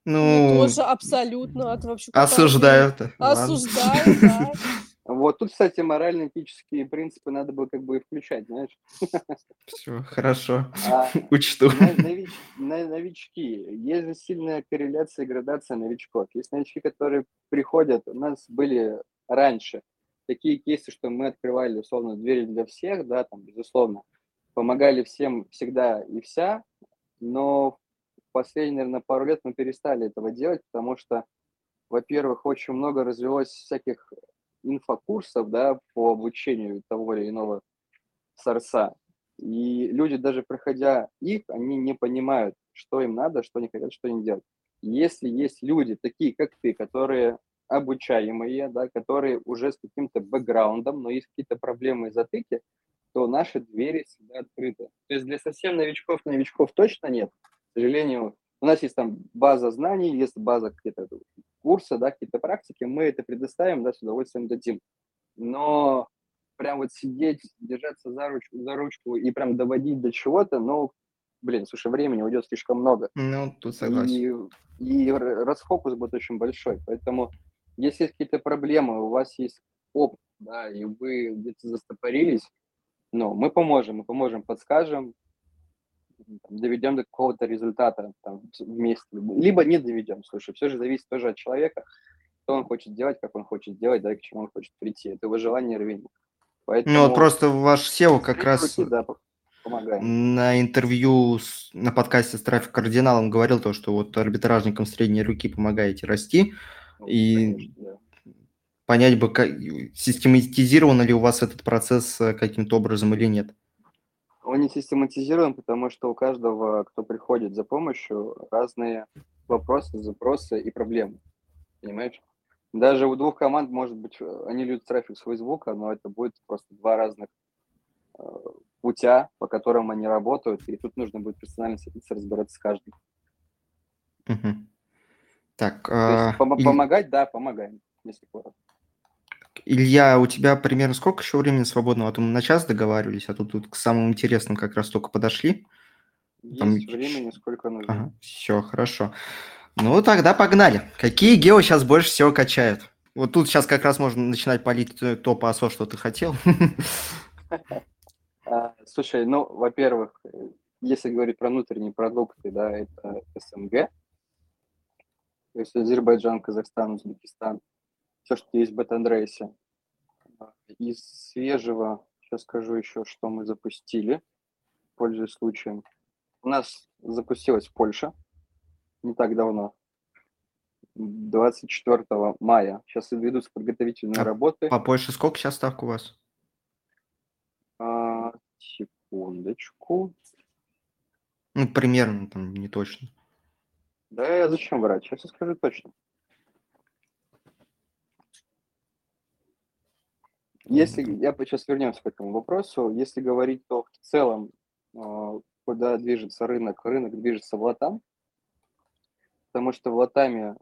Ну, мне тоже абсолютно. Это вообще осуждаю. Осуждаю, да. Вот тут, кстати, морально-этические принципы надо бы как бы включать, знаешь. Все, хорошо, а, учту. Нович, новички. Есть же сильная корреляция и градация новичков. Есть новички, которые приходят, у нас были раньше такие кейсы, что мы открывали, условно, двери для всех, да, там, безусловно, помогали всем всегда и вся, но в последние, наверное, пару лет мы перестали этого делать, потому что, во-первых, очень много развелось всяких инфокурсов, да, по обучению того или иного сорса. И люди, даже проходя их, они не понимают, что им надо, что они хотят, что они делают. Если есть люди, такие как ты, которые обучаемые, да, которые уже с каким-то бэкграундом, но есть какие-то проблемы и затыки, то наши двери всегда открыты. То есть для совсем новичков, новичков точно нет. К сожалению, у нас есть там база знаний, есть база какие-то курсы, да, какие-то практики, мы это предоставим, да, с удовольствием дадим. Но прям вот сидеть, держаться за ручку, за ручку и прям доводить до чего-то, ну, блин, слушай, времени уйдет слишком много. Ну, тут согласен. И, и расфокус будет очень большой. Поэтому, если есть какие-то проблемы, у вас есть опыт, да, и вы где-то застопорились, ну, мы поможем, мы поможем, подскажем, доведем до какого-то результата там, вместе. Либо не доведем, слушай, все же зависит тоже от человека, что он хочет делать, как он хочет делать, да, и к чему он хочет прийти. Это его желание и рвение. Поэтому... Ну, вот просто ваш SEO как раз руки, да, на интервью с, на подкасте с трафик кардиналом говорил то, что вот арбитражникам средней руки помогаете расти. Ну, и конечно, да. понять бы, как, систематизирован ли у вас этот процесс э, каким-то образом или нет. Он не систематизирован, потому что у каждого, кто приходит за помощью, разные вопросы, запросы и проблемы. Понимаешь? Даже у двух команд, может быть, они любят трафик с Фейсбука, но это будет просто два разных э, путя, по которым они работают, и тут нужно будет персонально садиться разбираться с каждым. Угу. Так, а... пом- Иль... помогать, да, помогаем, если коротко. Илья, у тебя примерно сколько еще времени свободного? А то мы на час договаривались, а тут, тут к самому интересному как раз только подошли. Есть Там... времени, сколько нужно. Ага, все, хорошо. Ну, тогда погнали. Какие гео сейчас больше всего качают? Вот тут сейчас как раз можно начинать палить топ АСО, что ты хотел. А, слушай, ну, во-первых, если говорить про внутренние продукты, да, это СНГ, то есть Азербайджан, Казахстан, Узбекистан, все, что есть в Бетандрейсе. Из свежего, сейчас скажу еще, что мы запустили, пользуясь случаем. У нас запустилась Польша не так давно, 24 мая. Сейчас ведутся подготовительные а работы. По Польше сколько сейчас ставка у вас? А, секундочку. Ну, примерно, там, не точно. Да, зачем врать? Сейчас я скажу точно. Если, я сейчас вернемся к этому вопросу, если говорить, то в целом, а, куда движется рынок, рынок движется в Латам, потому что в Латаме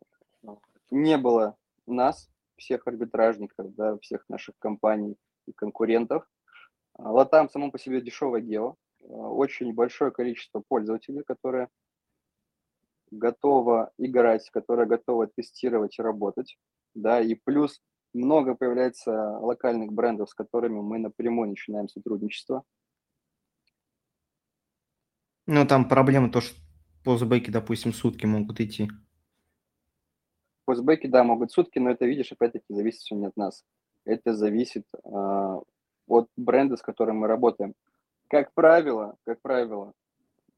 а, не было нас, всех арбитражников, да, всех наших компаний и конкурентов. А, Латам само по себе дешевое гео, очень большое количество пользователей, которые готово играть, которое готово тестировать и работать, да, и плюс много появляется локальных брендов, с которыми мы напрямую начинаем сотрудничество. Ну, там проблема то, что постбеки, допустим, сутки могут идти. Постбеки, да, могут сутки, но это, видишь, опять-таки зависит все не от нас. Это зависит э, от бренда, с которым мы работаем. Как правило, как правило,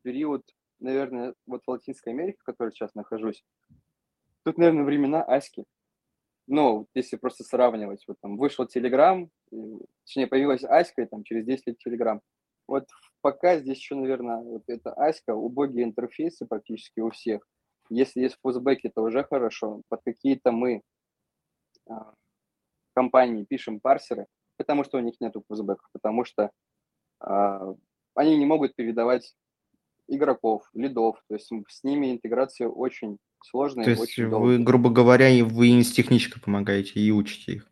период, наверное, вот в Латинской Америке, в которой сейчас нахожусь, тут, наверное, времена Аськи ну, если просто сравнивать, вот там вышел Телеграм, точнее, появилась Аська, и там через 10 лет Телеграм. Вот пока здесь еще, наверное, вот это Аська, убогие интерфейсы практически у всех. Если есть фузбеки, то уже хорошо. Под какие-то мы а, компании пишем парсеры, потому что у них нету фузбеков, потому что а, они не могут передавать игроков, лидов, то есть с ними интеграция очень сложные. То есть вы, грубо говоря, вы им с техничкой помогаете и учите их?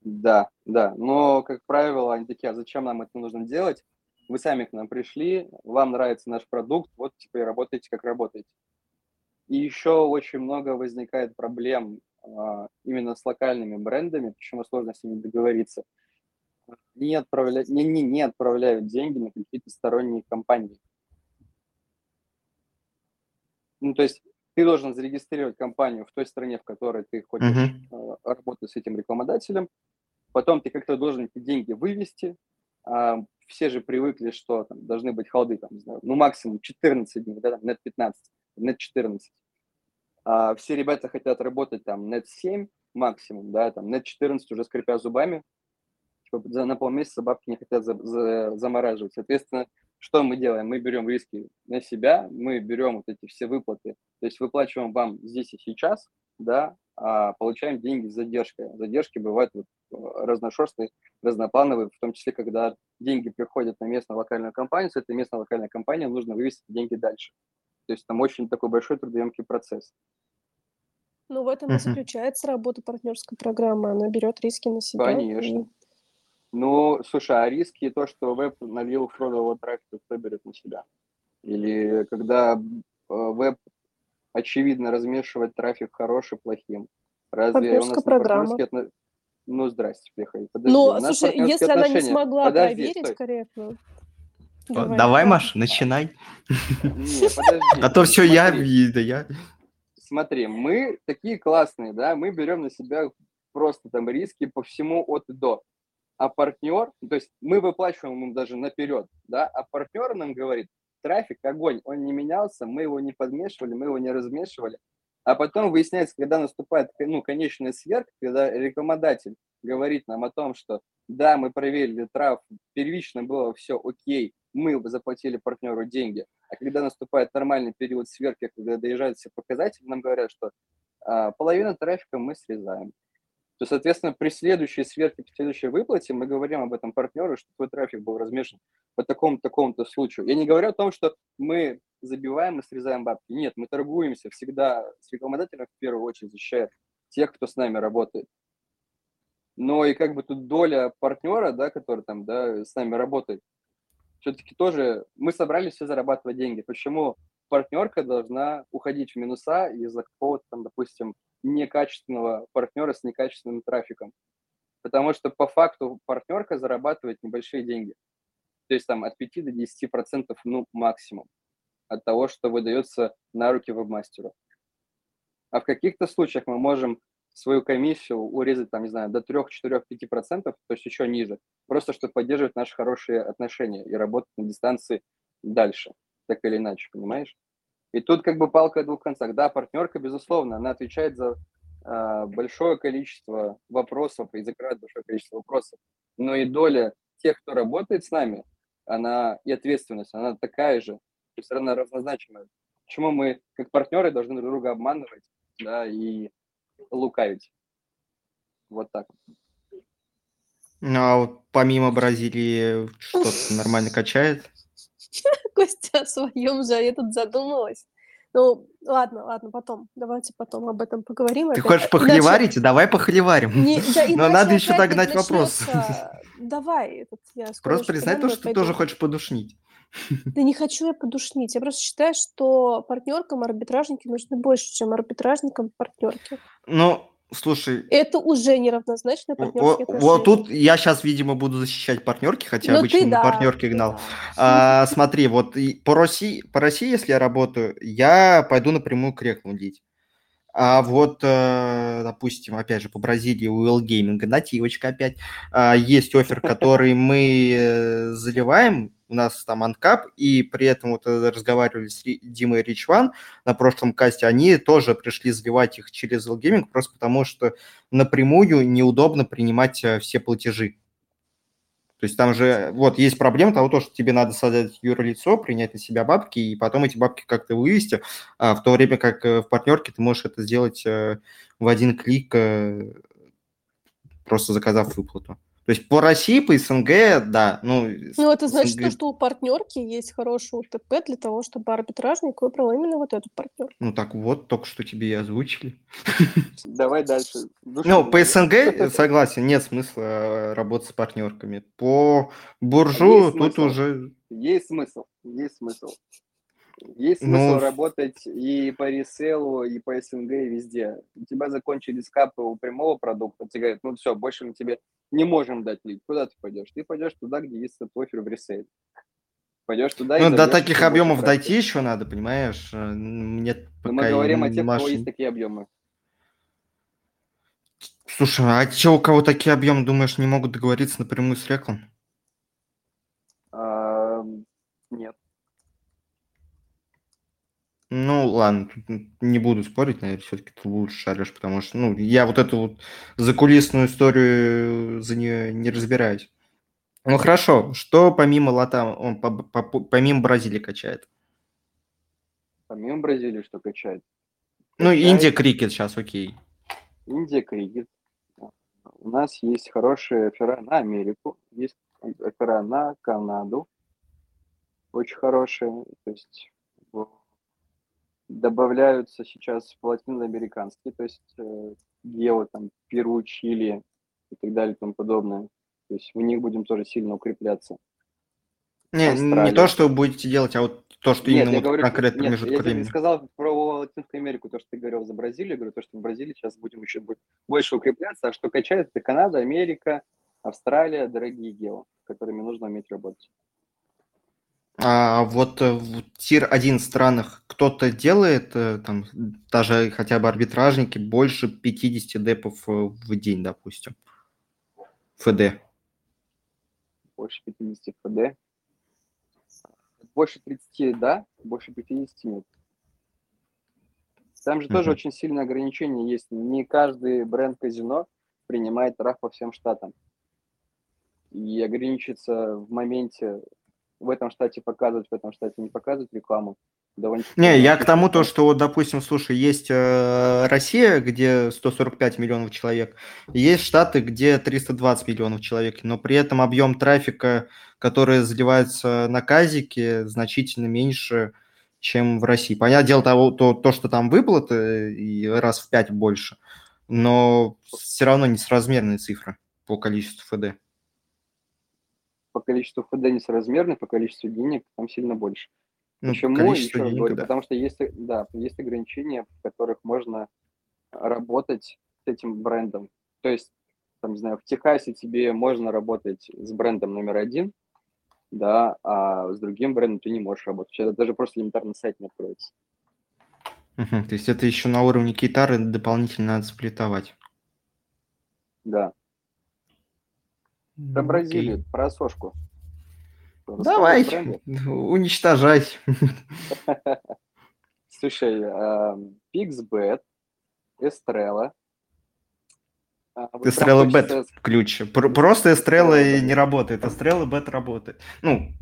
Да, да. Но, как правило, они такие, а зачем нам это нужно делать? Вы сами к нам пришли, вам нравится наш продукт, вот теперь работаете, как работаете. И еще очень много возникает проблем а, именно с локальными брендами, почему сложно с ними договориться. Не отправляют, не, не, не отправляют деньги на какие-то сторонние компании. Ну, то есть ты должен зарегистрировать компанию в той стране, в которой ты хочешь uh-huh. работать с этим рекламодателем. Потом ты как-то должен эти деньги вывести. А, все же привыкли, что там должны быть холды, там, не знаю, ну, максимум 14 дней, да, там, нет 15, нет 14. А все ребята хотят работать там нет 7 максимум, да, там нет 14 уже скрипя зубами. Типа, за, на полмесяца бабки не хотят за, за, замораживать. Соответственно, что мы делаем? Мы берем риски на себя, мы берем вот эти все выплаты, то есть выплачиваем вам здесь и сейчас, да, а получаем деньги с задержкой. Задержки бывают вот э, разношерстные, разноплановые, в том числе, когда деньги приходят на местную локальную компанию, с этой местной локальной компании нужно вывести деньги дальше. То есть там очень такой большой трудоемкий процесс. Ну, в этом и заключается работа партнерской программы. Она берет риски на себя. Конечно. Ну, слушай, а риски то, что веб налил фродового трафика, кто берет на себя? Или когда э, веб очевидно размешивать трафик хороший, плохим? Разве у нас программа. Отно... Ну, здрасте, приехали. Подожди, ну, слушай, если отношения... она не смогла Подожди, проверить стой. корректно... Давай, Давай Маш, начинай. Не, подожди. А то все я, да я. Смотри, мы такие классные, да, мы берем на себя просто там риски по всему от и до. А партнер, то есть мы выплачиваем ему даже наперед, да, а партнер нам говорит, трафик, огонь, он не менялся, мы его не подмешивали, мы его не размешивали. А потом выясняется, когда наступает ну, конечная сверка, когда рекламодатель говорит нам о том, что да, мы проверили трав, первично было все окей, мы заплатили партнеру деньги, а когда наступает нормальный период сверки, когда доезжают все показатели, нам говорят, что а, половину трафика мы срезаем. То, соответственно, при следующей сверке, при следующей выплате мы говорим об этом партнеру, что твой трафик был размешан по такому-то такому случаю. Я не говорю о том, что мы забиваем и срезаем бабки. Нет, мы торгуемся всегда с рекламодателем в первую очередь защищая тех, кто с нами работает. Но и как бы тут доля партнера, да, который там, да, с нами работает, все-таки тоже мы собрались все зарабатывать деньги. Почему партнерка должна уходить в минуса из-за какого-то там, допустим, некачественного партнера с некачественным трафиком? Потому что по факту партнерка зарабатывает небольшие деньги. То есть там от 5 до 10 процентов, ну, максимум от того, что выдается на руки вебмастеру. А в каких-то случаях мы можем свою комиссию урезать, там, не знаю, до 3, 4, 5 процентов, то есть еще ниже, просто чтобы поддерживать наши хорошие отношения и работать на дистанции дальше, так или иначе, понимаешь? И тут как бы палка о двух концах. Да, партнерка, безусловно, она отвечает за э, большое количество вопросов и закрывает большое количество вопросов, но и доля тех, кто работает с нами, она и ответственность, она такая же, то есть она равнозначимая. Почему мы, как партнеры, должны друг друга обманывать, да, и лукавить. Вот так. Ну, а помимо Бразилии что-то нормально качает? Костя о своем же, я тут задумалась. Ну, ладно, ладно, потом. Давайте потом об этом поговорим. Ты опять. хочешь похлеварить? Иначе... Давай похлеварим. Не, да, Но надо еще догнать вопрос. Давай. Этот, я просто признай то, что пойду. ты тоже хочешь подушнить. Да не хочу я подушнить. Я просто считаю, что партнеркам арбитражники нужны больше, чем арбитражникам партнерки. Ну, Слушай. Это уже неравнозначно партнерские отношения. Вот тут я сейчас, видимо, буду защищать партнерки, хотя ну, обычно ты, да, партнерки гнал. Да. А, смотри, вот по России, по России, если я работаю, я пойду напрямую к рекламу деть. А вот, э, допустим, опять же, по Бразилии у Will Gaming, нативочка опять, а, есть офер, который мы э, заливаем, у нас там анкап, и при этом вот э, разговаривали с Димой Ричван на прошлом касте, они тоже пришли заливать их через Gaming, просто потому что напрямую неудобно принимать все платежи. То есть там же вот есть проблема того, что тебе надо создать юрлицо, принять на себя бабки, и потом эти бабки как-то вывести, а в то время как э, в партнерке ты можешь это сделать э, в один клик, э, просто заказав выплату. То есть по России, по СНГ, да. Ну, ну это значит, СНГ... что у партнерки есть хороший УТП для того, чтобы арбитражник выбрал именно вот эту партнерку. Ну так вот, только что тебе и озвучили. Давай дальше. Ну, по СНГ, согласен, нет смысла э, работать с партнерками. По буржу тут уже... Есть смысл, есть смысл. Есть смысл ну, работать и по реселу, и по СНГ, и везде. У тебя закончились капы у прямого продукта, тебе говорят, ну все, больше мы тебе не можем дать лид. Куда ты пойдешь? Ты пойдешь туда, где есть этот офер в реселе. Пойдешь туда ну, до таких объемов дойти еще надо, понимаешь? Э, нет пока Мы говорим о тех, у кого есть такие объемы. Слушай, а че, у кого такие объемы, думаешь, не могут договориться напрямую с рекламой? А, нет. Ну, ладно, не буду спорить, наверное, все-таки ты лучше шаришь, потому что, ну, я вот эту вот закулисную историю за нее не разбираюсь. Ну, хорошо, что помимо Лата, он по, по, помимо Бразилии качает? Помимо Бразилии что качает? Ну, качает... Индия крикет сейчас, окей. Индия крикет. У нас есть хорошие оффера на Америку, есть оффера на Канаду, очень хорошие, то есть добавляются сейчас латиноамериканские, то есть э, гео, там, Перу, Чили и так далее и тому подобное. То есть в них будем тоже сильно укрепляться. Не, не то, что вы будете делать, а вот то, что нет, именно вот говорю, конкретно нет, я тебе не сказал про Латинскую Америку, то, что ты говорил за Бразилию, я говорю, то, что в Бразилии сейчас будем еще больше укрепляться, а что качает, это Канада, Америка, Австралия, дорогие гео, с которыми нужно уметь работать. А вот э, в тир-1 странах кто-то делает, э, там, даже хотя бы арбитражники, больше 50 депов э, в день, допустим, ФД. Больше 50 ФД. Больше 30, да, больше 50 нет. Там же тоже Мгм. очень сильное ограничение есть. Не каждый бренд казино принимает раф по всем штатам. И ограничиться в моменте в этом штате показывать, в этом штате не показывать рекламу. довольно Не, я к тому то, что вот, допустим, слушай, есть э, Россия, где 145 миллионов человек, есть Штаты, где 320 миллионов человек, но при этом объем трафика, который заливается на казике, значительно меньше, чем в России. Понятное дело, того, то, то, что там выплаты и раз в 5 больше, но все равно несразмерные цифры по количеству ФД. По количеству ФД несоразмерно, по количеству денег там сильно больше. Ну, Почему? Еще раз денег, говорю, да. потому что есть, да, есть ограничения, в которых можно работать с этим брендом. То есть, там, не знаю, в Техасе тебе можно работать с брендом номер один, да, а с другим брендом ты не можешь работать. Это даже просто элементарно сайт не откроется. Мгм, То есть это еще на уровне гитары дополнительно надо сплитовать. Да. Про Бразилию, окей. про Сошку. Давай, бренды? уничтожать. Слушай, PixBet, Estrella. Хочется Бет ключ. Пр- Просто Бет. не работает. Эстрелла Бет работает. Ну,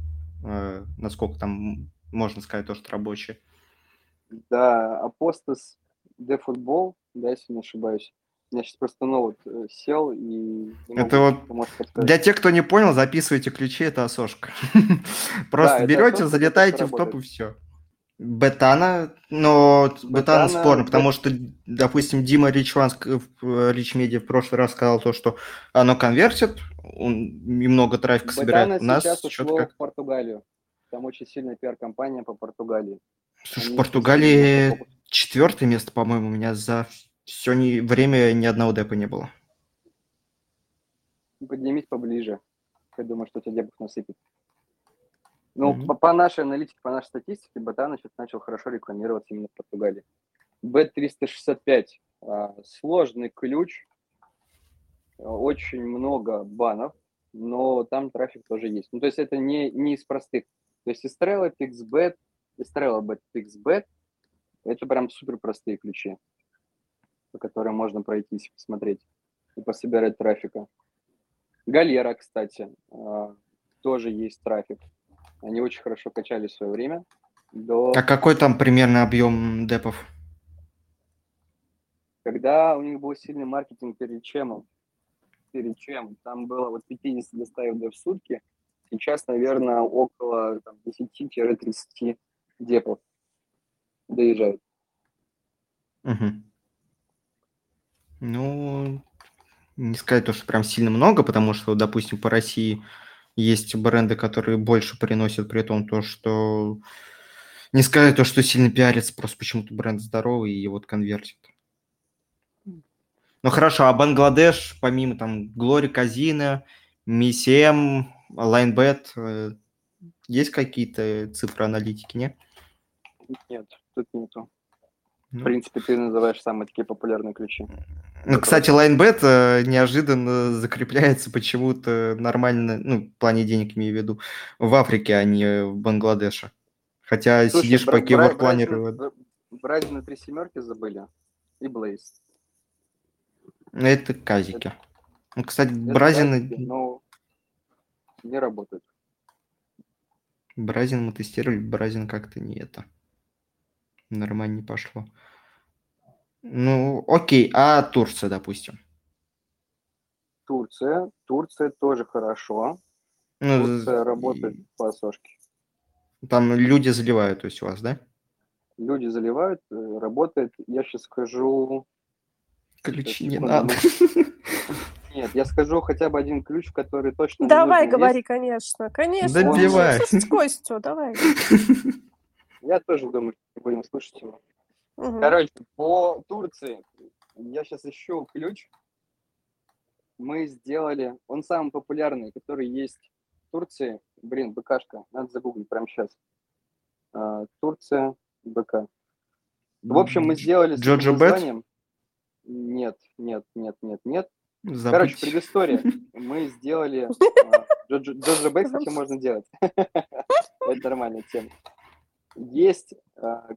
э, насколько там можно сказать то, что рабочие. Да, Апостас де футбол, да, если не ошибаюсь. Я сейчас просто вот, э, сел и... Это вот. Для тех, кто не понял, записывайте ключи, это осошка. Просто берете, залетаете в топ и все. Бетана, но Бетана Бетана, спорно, Бет- потому что, допустим, Дима Ричван, Рич Медиа в прошлый раз сказал то, что оно конвертит, он и много трафика собирает. У нас сейчас ушло как... в Португалию. Там очень сильная пиар-компания по Португалии. Слушай, Они в Португалии четвертое место, по-моему, у меня за все не... время ни одного депа не было. Поднимись поближе. Я думаю, что тебя дебов насыпет. Ну, Мгм. по, по нашей аналитике, по нашей статистике, Ботана сейчас начал хорошо рекламироваться именно в Португалии. B365. а, Сложный ключ. Очень много банов, но там трафик тоже есть. Ну, то есть это не, не из простых. То есть Estrella, PixBet, Estrella, Bet, PixBet – это прям супер простые ключи, по которым можно пройтись, посмотреть и пособирать трафика. Галера, кстати, а, тоже есть трафик. Они очень хорошо качали в свое время. До... А какой там примерно объем депов? Когда у них был сильный маркетинг перед чемом, перед чем, там было вот 50 доставок в сутки, сейчас, наверное, около там, 10-30 депов доезжают. Мгм. Ну, не сказать то, что прям сильно много, потому что, допустим, по России есть бренды, которые больше приносят, при том то, что не сказать то, что сильно пиарится, просто почему-то бренд здоровый и вот конвертит. Ну хорошо, а Бангладеш, помимо там Глори Казина, MCM, Linebet, э, есть какие-то цифры аналитики, нет? Нет, тут нету. В Ну. принципе, ты называешь самые такие популярные ключи. Ну, кстати, Linebet э, неожиданно закрепляется почему-то нормально, ну, в плане денег имею в виду, в Африке, а не в Бангладеше. Хотя Слушай, сидишь по Бра- кейворд-планеру, Бразина- Бразина три семерки забыли. И Блейз. это казики. Ну, кстати, Это Бразин, трафики, но не работают. Бразин мы тестировали, Бразин как-то не это. Нормально не пошло. Ну, окей, а Турция, допустим? Турция. Турция тоже хорошо. Ну, Турция и- работает по сошке. Там люди заливают, то есть у вас, да? Люди заливают, э, работает. Я сейчас скажу... Ключи не надо. Нет, я скажу хотя бы один ключ, который точно... Давай, говори, есть. конечно, конечно. Добивай. Слушать Костю, давай. Я тоже думаю, что будем слушать его. Угу. Короче, по Турции я сейчас ищу ключ. Мы сделали, он самый популярный, который есть в Турции. Блин, БКшка, надо загуглить прямо сейчас. А, Турция, БК. В общем, мы сделали... Джорджа Бет? Нет, нет, нет, нет, нет. Забыть. Короче, предыстория. Мы сделали... А, Джорджа Бет, кстати, можно делать. Это нормальная тема. Есть а,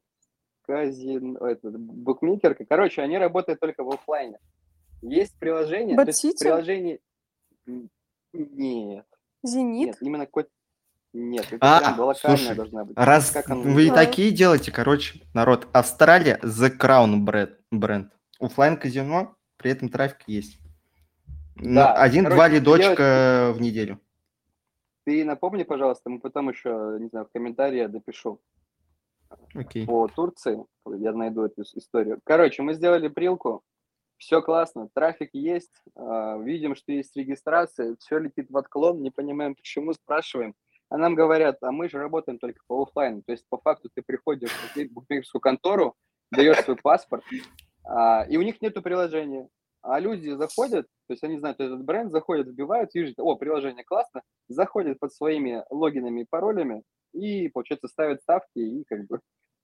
казин, это, букмекерка. Короче, они работают только в офлайне. Есть приложение. Бэтсити? Приложение... Нет. Зенит? Нет, именно какой нет, это а, прям локальная слушай, должна быть. Раз как вы а? такие делаете, короче, народ, Австралия The Crown бренд, бренд. Оффлайн казино, при этом трафик есть. Да, Один-два лидочка делать... в неделю. Ты напомни, пожалуйста, мы потом еще, не знаю, в комментарии допишу. Okay. По Турции, я найду эту историю. Короче, мы сделали прилку, все классно, трафик есть, а, видим, что есть регистрация, все летит в отклон, не понимаем почему, спрашиваем. А нам говорят, а мы же работаем только по офлайну. То есть по факту ты приходишь в букмекерскую контору, даешь свой паспорт, а, и у них нету приложения. А люди заходят, то есть они знают этот бренд, заходят, вбивают, видят, о, приложение классно, заходят под своими логинами и паролями и, получается, ставят ставки и как бы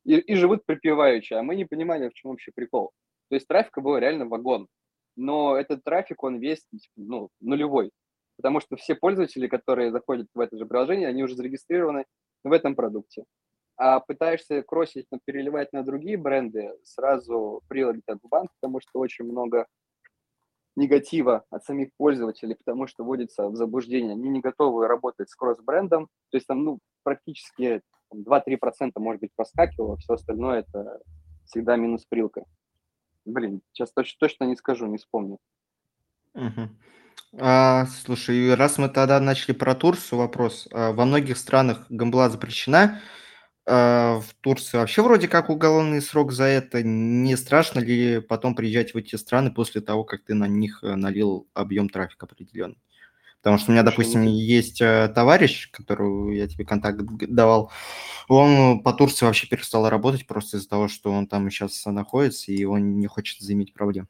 и, и живут припеваючи. А мы не понимали, в чем вообще прикол. То есть трафика было реально вагон. Но этот трафик, он весь ну, нулевой потому что все пользователи, которые заходят в это же приложение, они уже зарегистрированы в этом продукте. А пытаешься кросить, переливать на другие бренды, сразу прилетят в банк, потому что очень много негатива от самих пользователей, потому что вводится в заблуждение. Они не готовы работать с кросс-брендом, то есть там ну, практически 2-3% может быть проскакивало, все остальное это всегда минус прилка. Блин, сейчас точно, точно не скажу, не вспомню. Угу. А, слушай, раз мы тогда начали про Турцию, вопрос. А, во многих странах гамбла запрещена. А, в Турции вообще вроде как уголовный срок за это. Не страшно ли потом приезжать в эти страны после того, как ты на них э, налил объем трафика определенный? Потому что у меня, допустим, есть э, товарищ, которого я тебе контакт давал, он по Турции вообще перестал работать просто из-за того, что он там сейчас находится, и он не хочет заиметь проблем.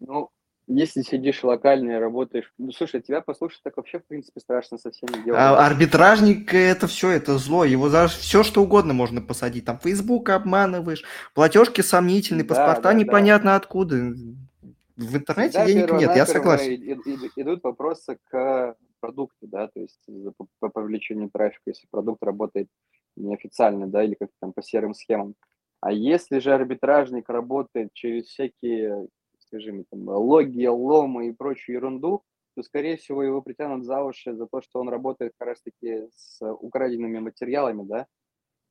Ну, если сидишь локально и работаешь, ну слушай, тебя послушать так вообще, в принципе, страшно совсем не делать. А, арбитражник это все, это зло. Его за все что угодно можно посадить. Там Facebook обманываешь, платежки сомнительные, да, паспорта да, непонятно да. откуда. В интернете Всегда денег нет, я согласен. Идут вопросы к продукту, да, то есть по, по привлечению трафика, если продукт работает неофициально, да, или как-то там по серым схемам. А если же арбитражник работает через всякие скажем, там, логи, ломы и прочую ерунду, то, скорее всего, его притянут за уши за то, что он работает как раз-таки с украденными материалами, да,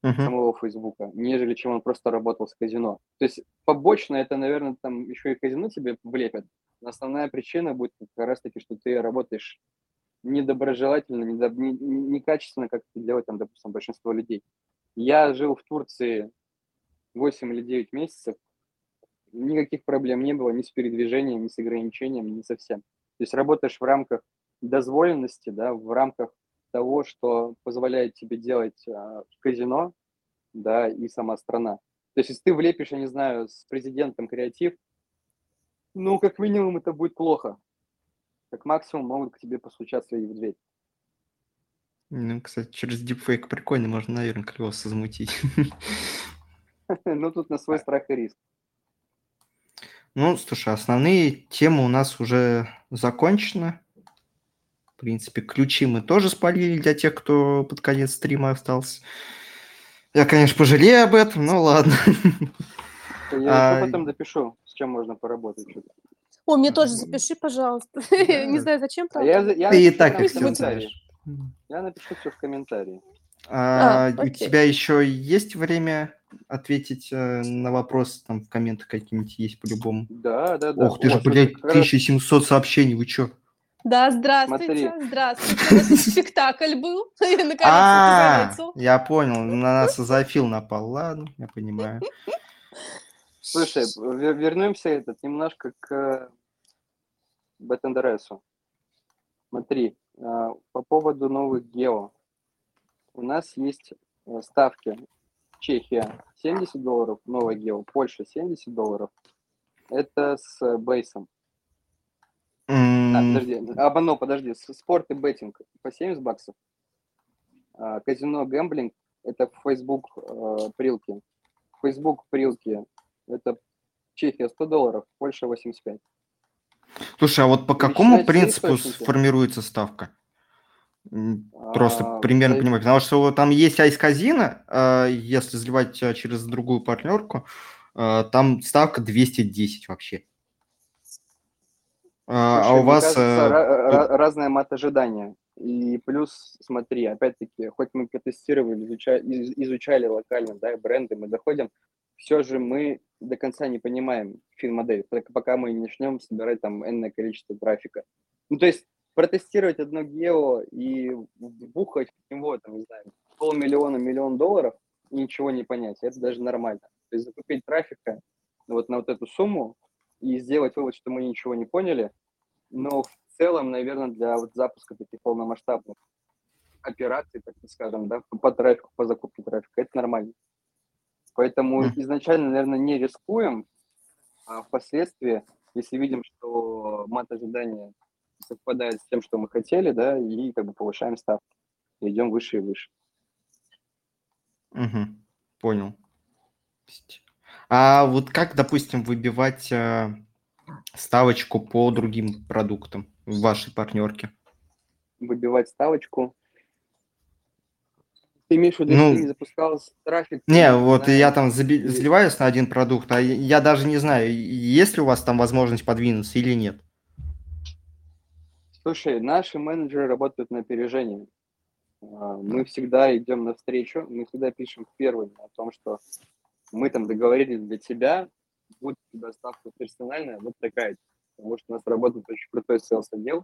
uh-huh. самого Фейсбука, нежели чем он просто работал с казино. То есть побочно это, наверное, там еще и казино тебе влепят. Но основная причина будет как раз-таки, что ты работаешь недоброжелательно, недо, не, некачественно, как это делает, там, допустим, большинство людей. Я жил в Турции 8 или 9 месяцев, никаких проблем не было ни с передвижением, ни с ограничением, ни совсем. То есть работаешь в рамках дозволенности, да, в рамках того, что позволяет тебе делать а, казино, да, и сама страна. То есть, если ты влепишь, я не знаю, с президентом креатив, ну, как минимум, это будет плохо. Как максимум могут к тебе постучаться и в дверь. Ну, кстати, через дипфейк прикольно, можно, наверное, клево замутить. Ну, тут на свой страх и риск. Ну, слушай, основные темы у нас уже закончены. В принципе, ключи мы тоже спалили для тех, кто под конец стрима остался. Я, конечно, пожалею об этом, но ладно. Я а... потом допишу, с чем можно поработать. О, мне тоже запиши, пожалуйста. Не знаю, зачем. А Ты и так как все знаешь. Я напишу все в комментарии. А, а, у тебя еще есть время ответить э, на вопрос там в комментах какие-нибудь есть по-любому? Да, да, да. Ох ты же, блядь, 1700 сообщений, вы чё? Да, здравствуйте, Смотри. здравствуйте. У нас спектакль был, а, я понял, на нас Азофил напал, ладно, я понимаю. Слушай, вернемся этот немножко к BetNDRS. Смотри, а, по поводу новых гео. У нас есть э, ставки. Чехия 70 долларов, новая гео. Польша 70 долларов. Это с бейсом. А, подожди, обманул, подожди. Спорт и беттинг по 70 баксов. А, казино гэмблинг – это Facebook э, прилки. Facebook прилки – это Чехия 100 долларов, Польша 85. Слушай, а вот по какому принципу формируется ставка? Просто а, примерно да... понимаю. Потому что там есть айс-казино, а, если заливать а, через другую партнерку, а, там ставка 210 вообще. Слушай, а у вас... Кажется, разная мат ожидания. И плюс, смотри, опять-таки, хоть мы протестировали, изучали, изучали локально да, бренды, мы доходим, все же мы до конца не понимаем фин-модель, пока мы не начнем собирать там энное количество трафика. Ну, то есть протестировать одно гео и бухать в него, там, не знаю, полмиллиона, миллион долларов и ничего не понять, это даже нормально. То есть закупить трафика вот на вот эту сумму и сделать вывод, что мы ничего не поняли, но в целом, наверное, для вот запуска таких полномасштабных операций, так скажем, да, по трафику, по закупке трафика, это нормально. Поэтому изначально, наверное, не рискуем, а впоследствии, если видим, что мат ожидания совпадает с тем, что мы хотели, да, и как бы повышаем ставку, идем выше и выше. Угу. Понял. А вот как, допустим, выбивать э, ставочку по другим продуктам в вашей партнерке? Выбивать ставочку. Ты имеешь в виду, ну, не запускал трафик? Не, вот я там заби- заливаюсь на один продукт, а я даже не знаю, есть ли у вас там возможность подвинуться или нет. Слушай, наши менеджеры работают на опережении. А, мы всегда идем навстречу, мы всегда пишем первым о том, что мы там договорились для тебя, будет у тебя ставка персональная, вот такая. Потому что у нас работает очень крутой селс отдел.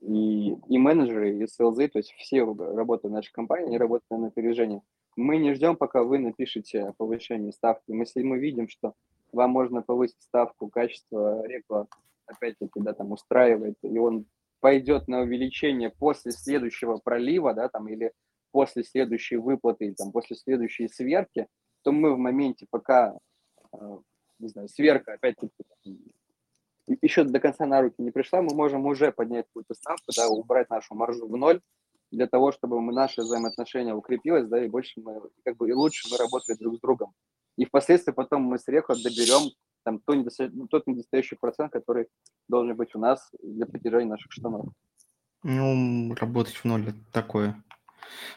И, и менеджеры, и селзы, то есть все работают в нашей компании, они работают на опережении. Мы не ждем, пока вы напишете о повышении ставки. Если мы видим, что вам можно повысить ставку, качество рекла, опять-таки, да, там устраивает, и он пойдет на увеличение после следующего пролива, да, там, или после следующей выплаты, там, после следующей сверки, то мы в моменте, пока Э, не знаю, сверка, опять-таки, еще до конца на руки не пришла, мы можем уже поднять какую-то ставку, да, убрать нашу маржу в ноль, для того, чтобы мы, наши взаимоотношения укрепилось, да, и больше мы, как бы, и лучше мы работали друг с другом. И впоследствии потом мы с Рехо доберем там то недоста... тот недостающий процент, который должен быть у нас для поддержания наших штанов. Ну, работать в ноль – это такое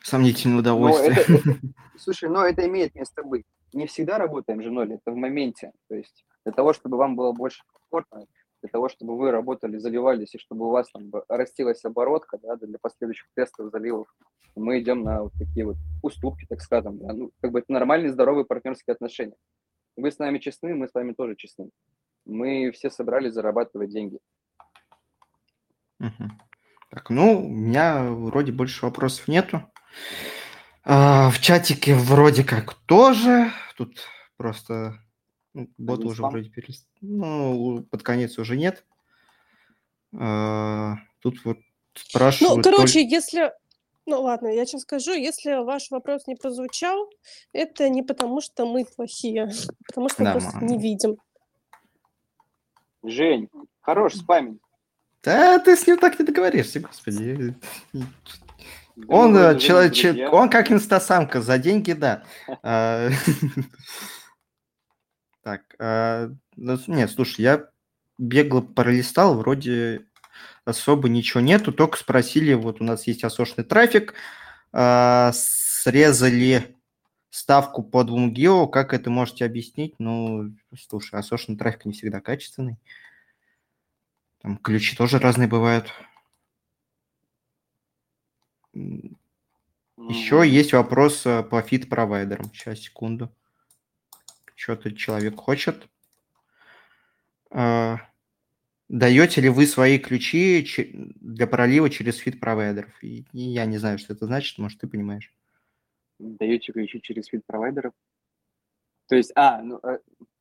сомнительное удовольствие. Но это, это, слушай, но это имеет место быть не всегда работаем же ноль, это в моменте. То есть для того, чтобы вам было больше комфортно, для того, чтобы вы работали, заливались, и чтобы у вас там растилась оборотка да, для последующих тестов, заливов, мы идем на вот такие вот уступки, так скажем. Да. Ну, как бы это нормальные, здоровые партнерские отношения. Вы с нами честны, мы с вами тоже честны. Мы все собрались зарабатывать деньги. Угу. Так, ну, у меня вроде больше вопросов нету. А, в чатике вроде как тоже. Тут просто ну, боты уже спам. вроде перест... Ну, под конец уже нет. А, тут вот спрашивают... Ну, короче, только... если... Ну ладно, я сейчас скажу, если ваш вопрос не прозвучал, это не потому, что мы плохие, потому что да, мы просто не видим. Жень, хорош спамить. Да, ты с ним так не договоришься, господи. Он, э, человек, он как инстасамка, за деньги, да. А, так, а, ну, нет, слушай, я бегло пролистал, вроде особо ничего нету, только спросили, вот у нас есть осошный трафик, а, срезали ставку по двум гео, как это можете объяснить? Ну, слушай, осошный трафик не всегда качественный. Там ключи тоже разные бывают. Еще есть вопрос э, по фит-провайдерам. Сейчас, секунду. Что-то человек хочет. А, даете ли вы свои ключи для пролива через фит-провайдеров? И я не знаю, что это значит, может, ты понимаешь. Даете ключи через фит-провайдеров? То есть, а, ну, э,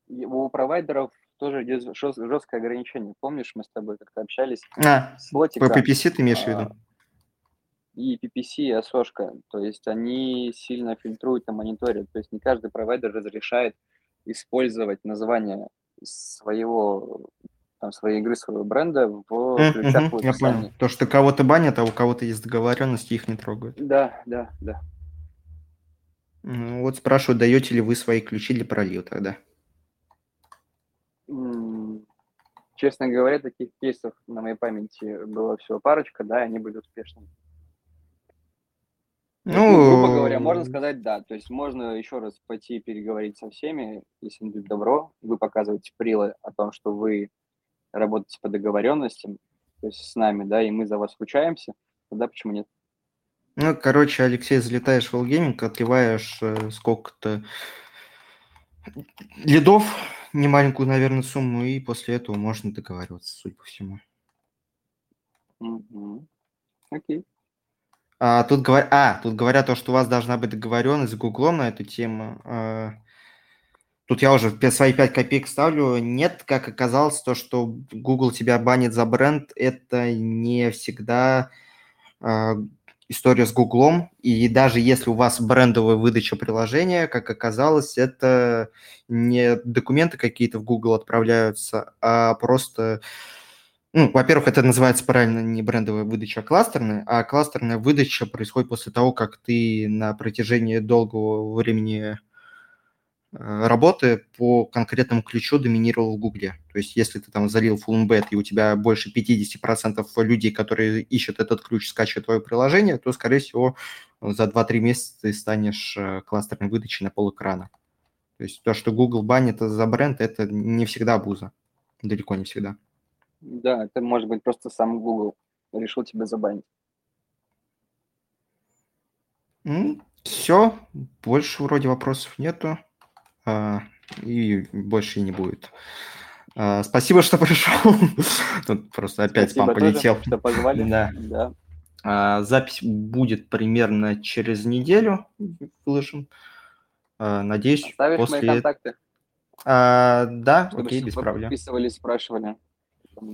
у провайдеров тоже идет жесткое ограничение. Помнишь, мы с тобой как-то общались? А, слотика, по PPC ты имеешь в виду? А, и PPC, и Осошка. То есть они сильно фильтруют и мониторят. То есть не каждый провайдер разрешает использовать название своего там, своей игры, своего бренда в ключах mm-hmm, Я понял. То, что кого-то банят, а у кого-то есть договоренность, их не трогают. Да, да, да. Ну, вот спрашиваю, даете ли вы свои ключи для пролива тогда? Честно говоря, таких кейсов на моей памяти было всего парочка, да, и они были успешными. Ну, ну, грубо говоря, можно сказать да. То есть можно еще раз пойти переговорить со всеми, если будет добро, вы показываете прилы о том, что вы работаете по договоренностям, то есть с нами, да, и мы за вас скучаемся, тогда почему нет? Ну, короче, Алексей, залетаешь в Allgaming, отливаешь э, сколько-то лидов, немаленькую, наверное, сумму, и после этого можно договариваться, судя по всему. Угу. Окей. А, тут, говор... а, тут говорят то, что у вас должна быть договоренность с Гуглом на эту тему. Тут я уже свои 5 копеек ставлю. Нет, как оказалось, то, что Google тебя банит за бренд, это не всегда а, история с Гуглом. И даже если у вас брендовая выдача приложения, как оказалось, это не документы какие-то в Google отправляются, а просто... Ну, во-первых, это называется правильно не брендовая выдача, а кластерная, а кластерная выдача происходит после того, как ты на протяжении долгого времени Э, работы по конкретному ключу доминировал в Гугле. То есть если ты там залил full embed, и у тебя больше 50% людей, которые ищут этот ключ, скачивают твое приложение, то, скорее всего, за 2-3 месяца ты станешь э, кластерной выдачей на пол экрана. То есть то, что Google банит за бренд, это не всегда буза. Далеко не всегда. Да, это может быть просто сам Google решил тебя забанить. Все, больше вроде вопросов нету. А, и больше и не будет. А, спасибо, что пришел. Тут просто опять спам полетел. что позвали. Да. да. А, запись будет примерно через неделю. Выложим. Надеюсь, Оставишь после... мои контакты? А, да, Чтобы окей, без проблем. Подписывали, спрашивали.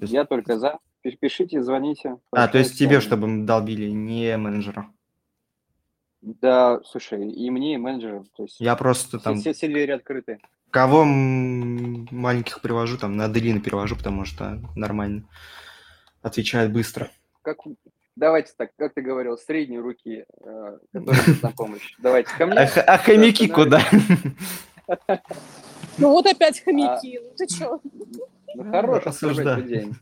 Я только за. Пишите, звоните. А, то есть тебе, чтобы мы долбили, не менеджеру. Да, слушай, и мне, и менеджерам. То есть Я просто все, там... Все, все двери открыты. Кого маленьких привожу, там на Аделину перевожу, потому что нормально отвечает быстро. Как, давайте так, как ты говорил, средней руки, э, которые на помощь. Давайте ко мне. А, а хомяки куда? Ну вот опять хомяки, ну ты чё? Ну хорош осуждать день.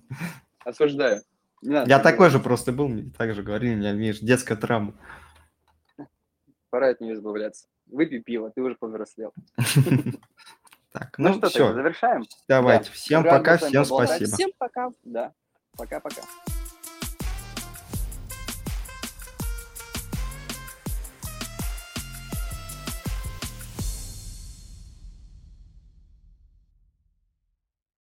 Осуждаю. Я такой же просто был, так же говорили, у меня, видишь, детская травма пора от нее избавляться. Выпей пиво, ты уже повзрослел. Так, ну, ну что, все. завершаем? Давайте. Всем пока, всем спасибо. Всем пока. Да, пока-пока.